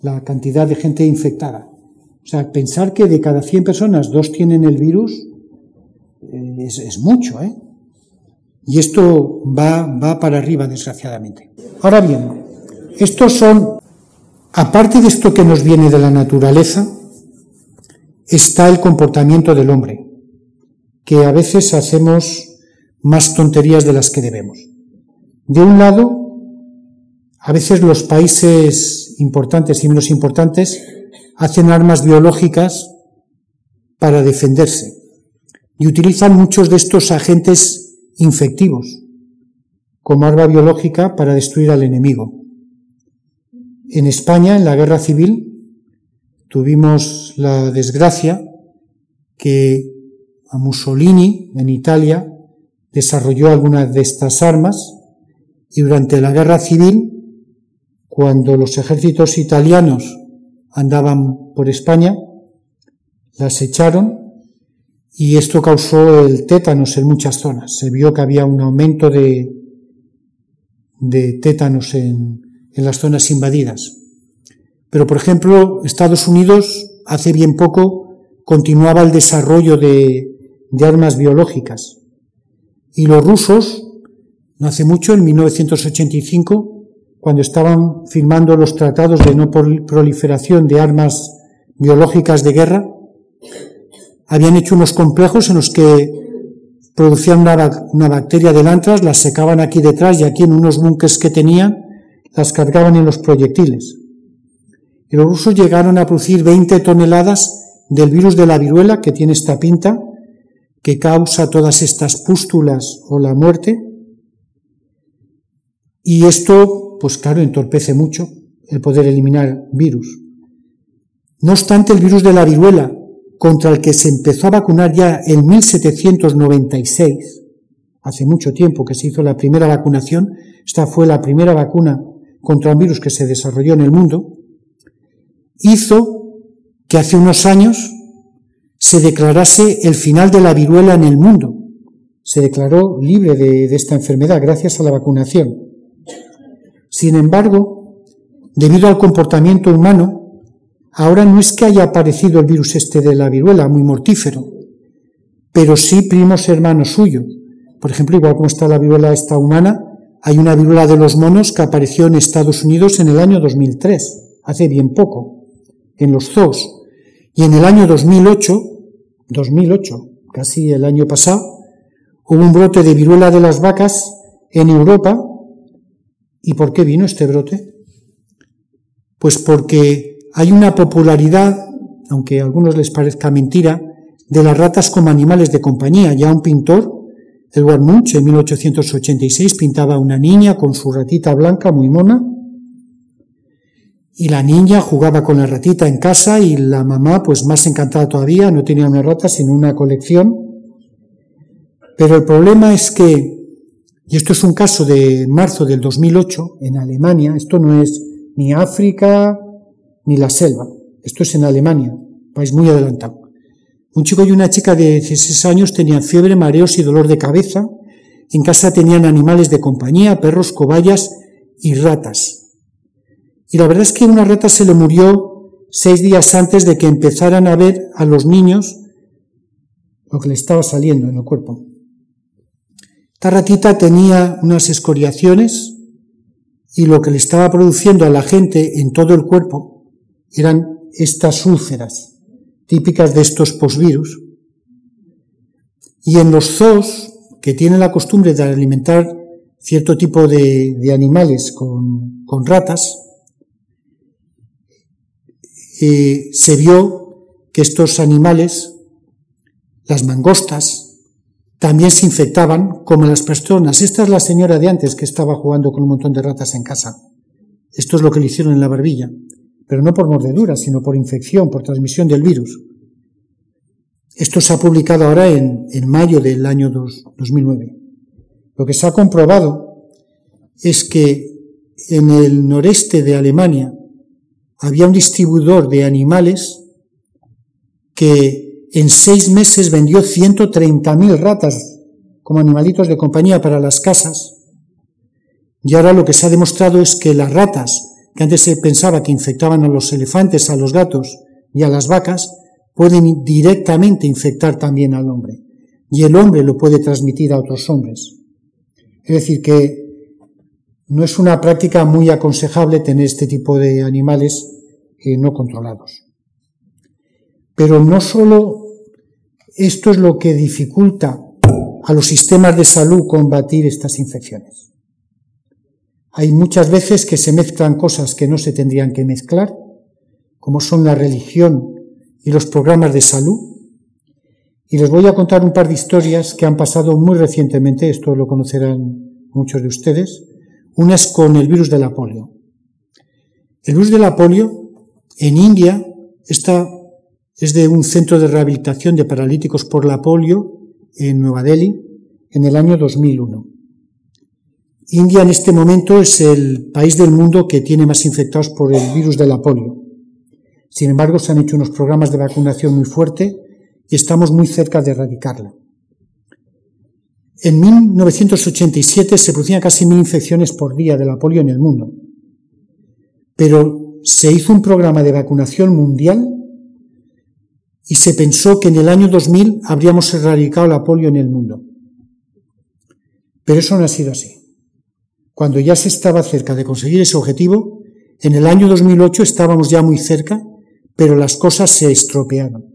la cantidad de gente infectada. O sea, pensar que de cada 100 personas dos tienen el virus eh, es, mucho, ¿eh? Y esto va, va para arriba, desgraciadamente. Ahora bien, estos son, aparte de esto que nos viene de la naturaleza, está el comportamiento del hombre, que a veces hacemos más tonterías de las que debemos. De un lado, a veces los países importantes y menos importantes hacen armas biológicas para defenderse y utilizan muchos de estos agentes infectivos como arma biológica para destruir al enemigo. En España, en la guerra civil, tuvimos la desgracia que a Mussolini, en Italia, desarrolló algunas de estas armas y durante la guerra civil cuando los ejércitos italianos andaban por España, las echaron y esto causó el tétanos en muchas zonas. Se vio que había un aumento de, de tétanos en, en las zonas invadidas. Pero, por ejemplo, Estados Unidos hace bien poco continuaba el desarrollo de, armas biológicas. Y los rusos, no hace mucho, en 1985, cuando estaban firmando los tratados de no proliferación de armas biológicas de guerra, habían hecho unos complejos en los que producían una, bacteria del antras, las secaban aquí detrás y aquí en unos bunkers que tenían, las cargaban en los proyectiles. Y los rusos llegaron a producir 20 toneladas del virus de la viruela, que tiene esta pinta, que causa todas estas pústulas o la muerte. Y esto, pues claro, entorpece mucho el poder eliminar virus. No obstante, el virus de la viruela, contra el que se empezó a vacunar ya en 1796, hace mucho tiempo que se hizo la primera vacunación, esta fue la primera vacuna contra un virus que se desarrolló en el mundo, hizo que hace unos años se declarase el final de la viruela en el mundo. Se declaró libre de, esta enfermedad gracias a la vacunación. Sin embargo, debido al comportamiento humano, ahora no es que haya aparecido el virus este de la viruela, muy mortífero, pero sí primos hermanos suyos. Por ejemplo, igual como está la viruela esta humana, hay una viruela de los monos que apareció en Estados Unidos en el año 2003, hace bien poco, en los zoos. Y en el año 2008, 2008, casi el año pasado, hubo un brote de viruela de las vacas en Europa. ¿Y por qué vino este brote? Pues porque hay una popularidad, aunque a algunos les parezca mentira, de las ratas como animales de compañía. Ya un pintor, Edward Munch, en 1886, pintaba una niña con su ratita blanca muy mona, y la niña jugaba con la ratita en casa y la mamá, pues más encantada todavía, no tenía una rata sino una colección. Pero el problema es que, y esto es un caso de marzo del 2008 en Alemania, esto no es ni África ni la selva, esto es en Alemania, país muy adelantado. Un chico y una chica de 16 años tenían fiebre, mareos y dolor de cabeza. En casa tenían animales de compañía, perros, cobayas y ratas. Y la verdad es que una rata se le murió seis días antes de que empezaran a ver a los niños lo que le estaba saliendo en el cuerpo. Esta ratita tenía unas escoriaciones y lo que le estaba produciendo a la gente en todo el cuerpo eran estas úlceras típicas de estos posvirus. Y en los zoos, que tienen la costumbre de alimentar cierto tipo de, animales con, con ratas, se vio que estos animales, las mangostas, también se infectaban como las personas. Esta es la señora de antes que estaba jugando con un montón de ratas en casa. Esto es lo que le hicieron en la barbilla, pero no por mordedura, sino por infección, por transmisión del virus. Esto se ha publicado ahora en, mayo del año 2009. Lo que se ha comprobado es que en el noreste de Alemania había un distribuidor de animales que en seis meses vendió 130.000 ratas como animalitos de compañía para las casas. Y ahora lo que se ha demostrado es que las ratas, que antes se pensaba que infectaban a los elefantes, a los gatos y a las vacas, pueden directamente infectar también al hombre. Y el hombre lo puede transmitir a otros hombres. Es decir, que no es una práctica muy aconsejable tener este tipo de animales eh, no controlados. Pero no solo esto es lo que dificulta a los sistemas de salud combatir estas infecciones. Hay muchas veces que se mezclan cosas que no se tendrían que mezclar, como son la religión y los programas de salud. Y les voy a contar un par de historias que han pasado muy recientemente, esto lo conocerán muchos de ustedes, una es con el virus de la polio. El virus de la polio en India, esta es de un centro de rehabilitación de paralíticos por la polio en Nueva Delhi en el año 2001. India en este momento es el país del mundo que tiene más infectados por el virus de la polio. Sin embargo, se han hecho unos programas de vacunación muy fuertes y estamos muy cerca de erradicarla. En 1987 se producían casi mil infecciones por día de la polio en el mundo, pero se hizo un programa de vacunación mundial y se pensó que en el año 2000 habríamos erradicado la polio en el mundo. Pero eso no ha sido así. Cuando ya se estaba cerca de conseguir ese objetivo, en el año 2008 estábamos ya muy cerca, pero las cosas se estropearon.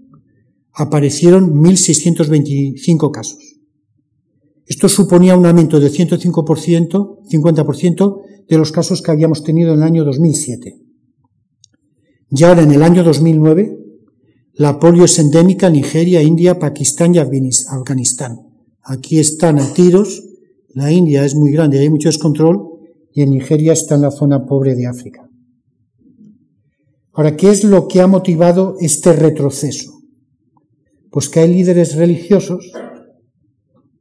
Aparecieron 1.625 casos. Esto suponía un aumento de 105%, 50% de los casos que habíamos tenido en el año 2007. Y ahora en el año 2009, la polio es endémica en Nigeria, India, Pakistán y Afganistán. Aquí están a tiros, la India es muy grande, hay mucho descontrol, y en Nigeria está en la zona pobre de África. Ahora, ¿qué es lo que ha motivado este retroceso? Pues que hay líderes religiosos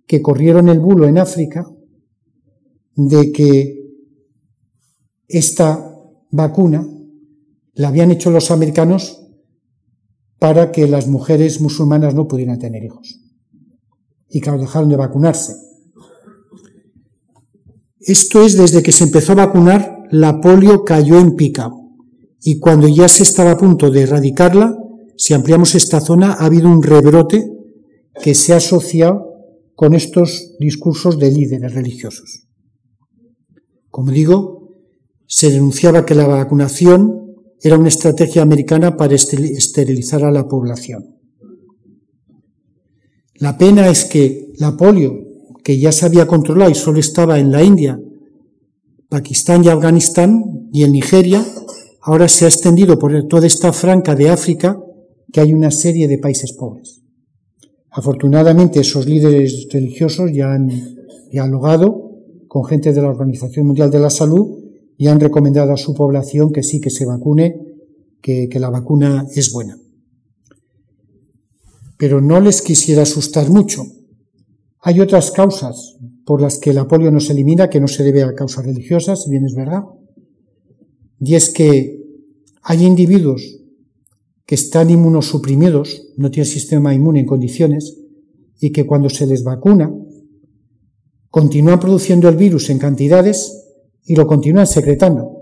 que corrieron el bulo en África de que esta vacuna la habían hecho los americanos para que las mujeres musulmanas no pudieran tener hijos. Y claro, dejaron de vacunarse. Esto es desde que se empezó a vacunar, la polio cayó en pica. Y cuando ya se estaba a punto de erradicarla, si ampliamos esta zona, ha habido un rebrote que se ha asociado con estos discursos de líderes religiosos. Como digo, se denunciaba que la vacunación era una estrategia americana para esterilizar a la población. La pena es que la polio, que ya se había controlado y solo estaba en la India, Pakistán y Afganistán y en Nigeria, ahora se ha extendido por toda esta franca de África, que hay una serie de países pobres. Afortunadamente, esos líderes religiosos ya han dialogado con gente de la Organización Mundial de la Salud y han recomendado a su población que sí que se vacune, que, que la vacuna es buena. Pero no les quisiera asustar mucho. Hay otras causas por las que la polio no se elimina, que no se debe a causas religiosas, si bien es verdad. Y es que hay individuos que están inmunosuprimidos, no tienen sistema inmune en condiciones, y que cuando se les vacuna, continúan produciendo el virus en cantidades y lo continúan secretando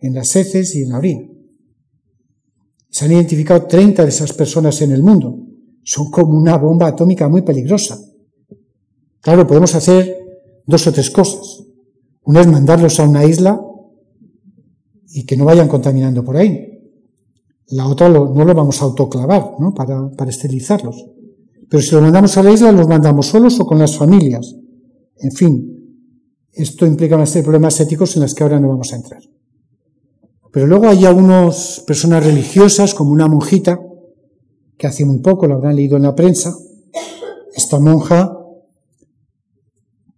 en las heces y en la orina. Se han identificado 30 de esas personas en el mundo. Son como una bomba atómica muy peligrosa. Claro, podemos hacer dos o tres cosas. Una es mandarlos a una isla y que no vayan contaminando por ahí. La otra no lo vamos a autoclavar, ¿no? Para, para esterilizarlos. Pero si los mandamos a la isla, los mandamos solos o con las familias. En fin, esto implica una serie de problemas éticos en los que ahora no vamos a entrar. Pero luego hay algunas personas religiosas, como una monjita, que hace muy poco, lo habrán leído en la prensa, esta monja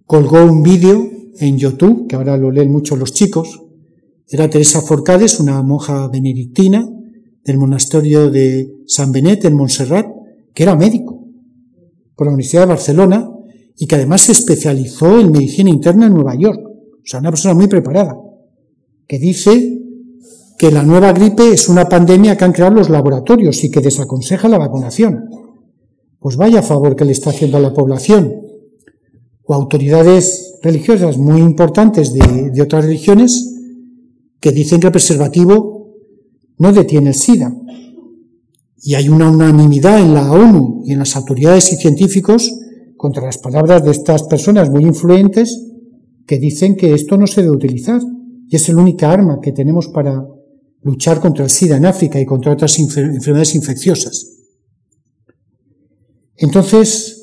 colgó un vídeo en YouTube, que ahora lo leen mucho los chicos, era Teresa Forcades, una monja benedictina del monasterio de San Benet en Montserrat, que era médico por la Universidad de Barcelona y que además se especializó en medicina interna en Nueva York. O sea, una persona muy preparada, que dice que la nueva gripe es una pandemia que han creado los laboratorios y que desaconseja la vacunación. Pues vaya favor que le está haciendo a la población. O autoridades religiosas muy importantes de, otras religiones que dicen que el preservativo no detiene el SIDA. Y hay una unanimidad en la ONU y en las autoridades y científicos contra las palabras de estas personas muy influentes que dicen que esto no se debe utilizar y es la única arma que tenemos para luchar contra el SIDA en África y contra otras enfermedades infecciosas. Entonces,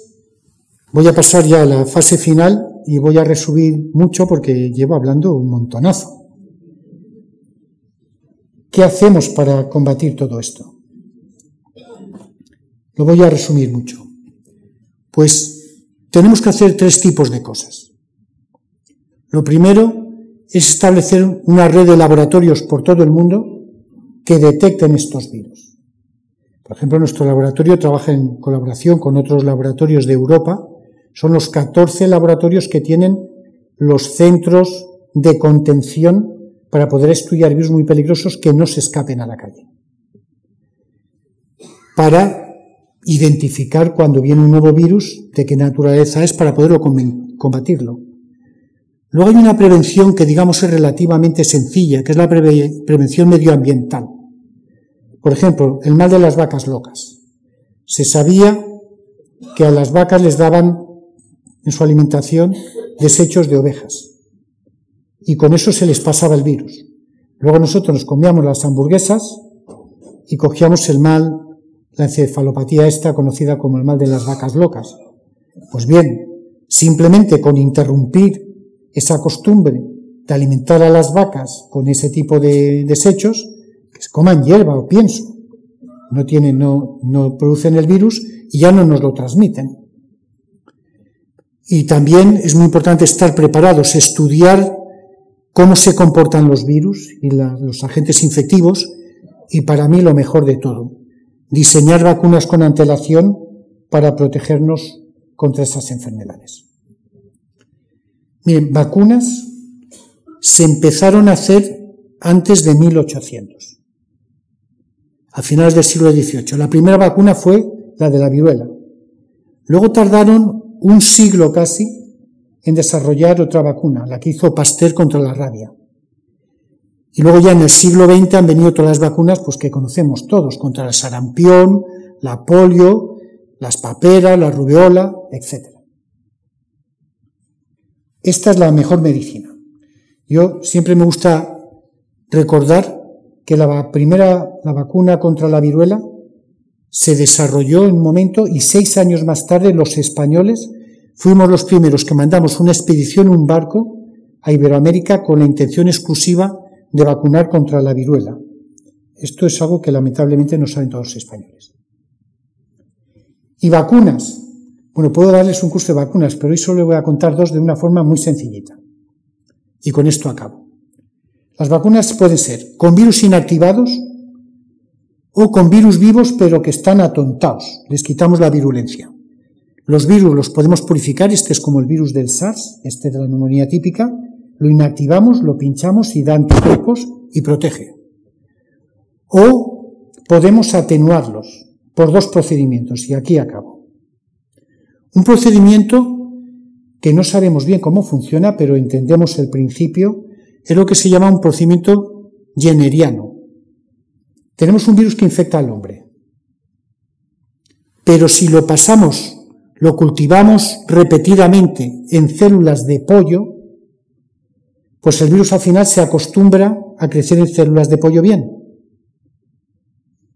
voy a pasar ya a la fase final y voy a resumir mucho porque llevo hablando un montonazo. ¿Qué hacemos para combatir todo esto? Lo voy a resumir mucho. Pues tenemos que hacer tres tipos de cosas. Lo primero es establecer una red de laboratorios por todo el mundo que detecten estos virus. Por ejemplo, nuestro laboratorio trabaja en colaboración con otros laboratorios de Europa. Son los 14 laboratorios que tienen los centros de contención para poder estudiar virus muy peligrosos que no se escapen a la calle. Para identificar cuando viene un nuevo virus, de qué naturaleza es, para poderlo combatirlo. Luego hay una prevención que digamos es relativamente sencilla, que es la prevención medioambiental. Por ejemplo, el mal de las vacas locas. Se sabía que a las vacas les daban en su alimentación desechos de ovejas. Y con eso se les pasaba el virus. Luego nosotros nos comíamos las hamburguesas y cogíamos el mal, la encefalopatía esta conocida como el mal de las vacas locas. Pues bien, simplemente con interrumpir esa costumbre de alimentar a las vacas con ese tipo de desechos, que se coman hierba o pienso, no tienen, no, no producen el virus y ya no nos lo transmiten. Y también es muy importante estar preparados, estudiar cómo se comportan los virus y los agentes infectivos y para mí lo mejor de todo, diseñar vacunas con antelación para protegernos contra esas enfermedades. Miren, vacunas se empezaron a hacer antes de 1800, a finales del siglo XVIII. La primera vacuna fue la de la viruela. Luego tardaron un siglo casi en desarrollar otra vacuna, la que hizo Pasteur contra la rabia. Y luego ya en el siglo XX han venido todas las vacunas pues, que conocemos todos, contra el sarampión, la polio, las paperas, la rubiola, etc. Esta es la mejor medicina. Yo siempre me gusta recordar que la primera, la vacuna contra la viruela, se desarrolló en un momento y seis años más tarde los españoles fuimos los primeros que mandamos una expedición, un barco, a Iberoamérica con la intención exclusiva de vacunar contra la viruela. Esto es algo que lamentablemente no saben todos los españoles. Y vacunas. Bueno, puedo darles un curso de vacunas, pero hoy solo les voy a contar dos de una forma muy sencillita. Y con esto acabo. Las vacunas pueden ser con virus inactivados o con virus vivos pero que están atontados. Les quitamos la virulencia. Los virus los podemos purificar, este es como el virus del SARS, este de la neumonía típica, lo inactivamos, lo pinchamos y da anticuerpos y protege. O podemos atenuarlos por dos procedimientos, y aquí acabo. Un procedimiento que no sabemos bien cómo funciona, pero entendemos el principio, es lo que se llama un procedimiento generiano. Tenemos un virus que infecta al hombre. Pero si lo pasamos, lo cultivamos repetidamente en células de pollo, pues el virus al final se acostumbra a crecer en células de pollo bien.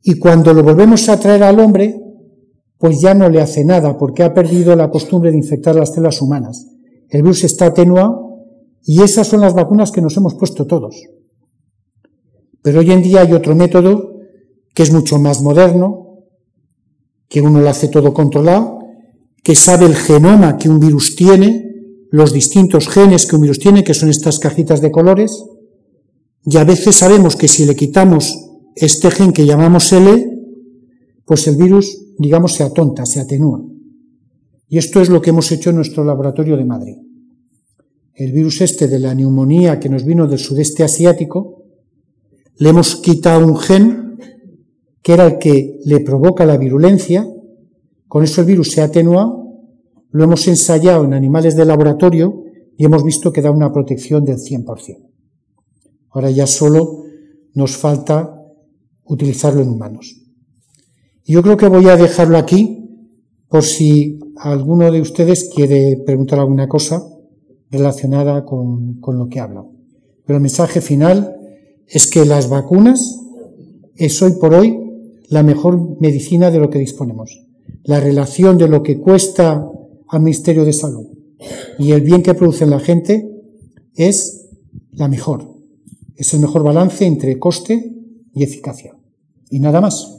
Y cuando lo volvemos a traer al hombre, pues ya no le hace nada porque ha perdido la costumbre de infectar las células humanas. El virus está atenuado y esas son las vacunas que nos hemos puesto todos. Pero hoy en día hay otro método que es mucho más moderno, que uno lo hace todo controlado, que sabe el genoma que un virus tiene, los distintos genes que un virus tiene, que son estas cajitas de colores, y a veces sabemos que si le quitamos este gen que llamamos L, pues el virus, digamos, se atonta, se atenúa. Y esto es lo que hemos hecho en nuestro laboratorio de Madrid. El virus este de la neumonía que nos vino del sudeste asiático, le hemos quitado un gen que era el que le provoca la virulencia, con eso el virus se ha atenuado, lo hemos ensayado en animales de laboratorio y hemos visto que da una protección del 100%. Ahora ya solo nos falta utilizarlo en humanos. Yo creo que voy a dejarlo aquí por si alguno de ustedes quiere preguntar alguna cosa relacionada con, con lo que hablo. Pero el mensaje final es que las vacunas es hoy por hoy la mejor medicina de lo que disponemos. La relación de lo que cuesta al Ministerio de Salud y el bien que produce en la gente es la mejor. Es el mejor balance entre coste y eficacia. Y nada más.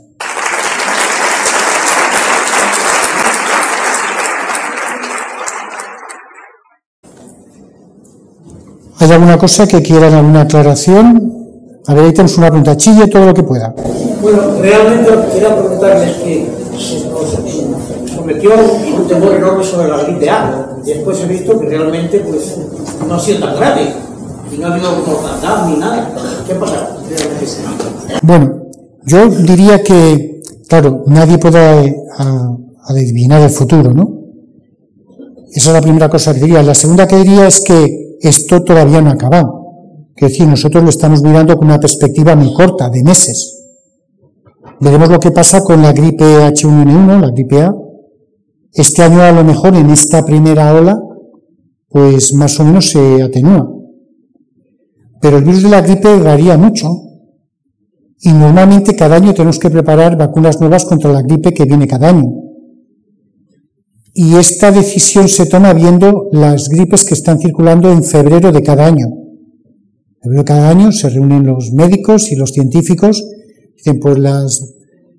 ¿Hay alguna cosa que quieran, alguna aclaración? A ver, ahí tenemos una pregunta. Chille todo lo que pueda. Bueno, realmente lo que quería preguntarles es que se nos sometió un temor enorme sobre la gripe A. Después he visto que realmente pues, no ha sido tan grave. Y no ha habido mortandad ni nada. ¿Qué ha pasado? Bueno, yo diría que, claro, nadie puede adivinar el futuro, ¿no? Esa es la primera cosa que diría. La segunda que diría es que esto todavía no ha acabado. Es decir, nosotros lo estamos mirando con una perspectiva muy corta, de meses. Veremos lo que pasa con la gripe H1N1, la gripe A. Este año a lo mejor en esta primera ola, pues más o menos se atenúa. Pero el virus de la gripe varía mucho. Y normalmente cada año tenemos que preparar vacunas nuevas contra la gripe que viene cada año. Y esta decisión se toma viendo las gripes que están circulando en febrero de cada año. En febrero de cada año se reúnen los médicos y los científicos. Pues las,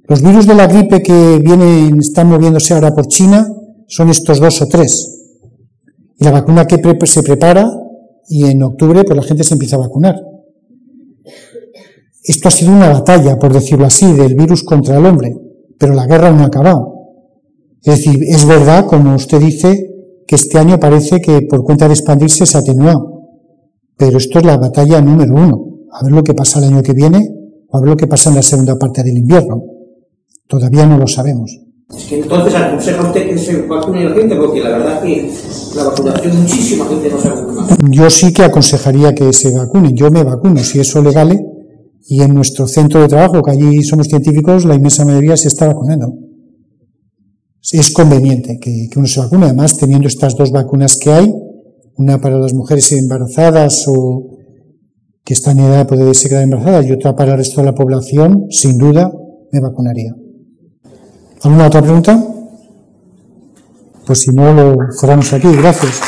los virus de la gripe que vienen, están moviéndose ahora por China son estos dos o tres. Y la vacuna que se prepara y en octubre pues la gente se empieza a vacunar. Esto ha sido una batalla, por decirlo así, del virus contra el hombre, pero la guerra no ha acabado. Es decir, es verdad, como usted dice, que este año parece que por cuenta de expandirse se ha atenuado. Pero esto es la batalla número uno. A ver lo que pasa el año que viene o a ver lo que pasa en la segunda parte del invierno. Todavía no lo sabemos. Es que entonces aconseja usted que se vacune la gente, porque la verdad es que la vacunación muchísima gente no se vacuna. Yo sí que aconsejaría que se vacunen. Yo me vacuno, si eso le vale. Y en nuestro centro de trabajo, que allí somos científicos, la inmensa mayoría se está vacunando es conveniente que, uno se vacune, además teniendo estas dos vacunas que hay, una para las mujeres embarazadas o que están en edad de poder quedar embarazadas y otra para el resto de la población, sin duda me vacunaría. ¿Alguna otra pregunta? Pues si no, lo cerramos aquí. Gracias.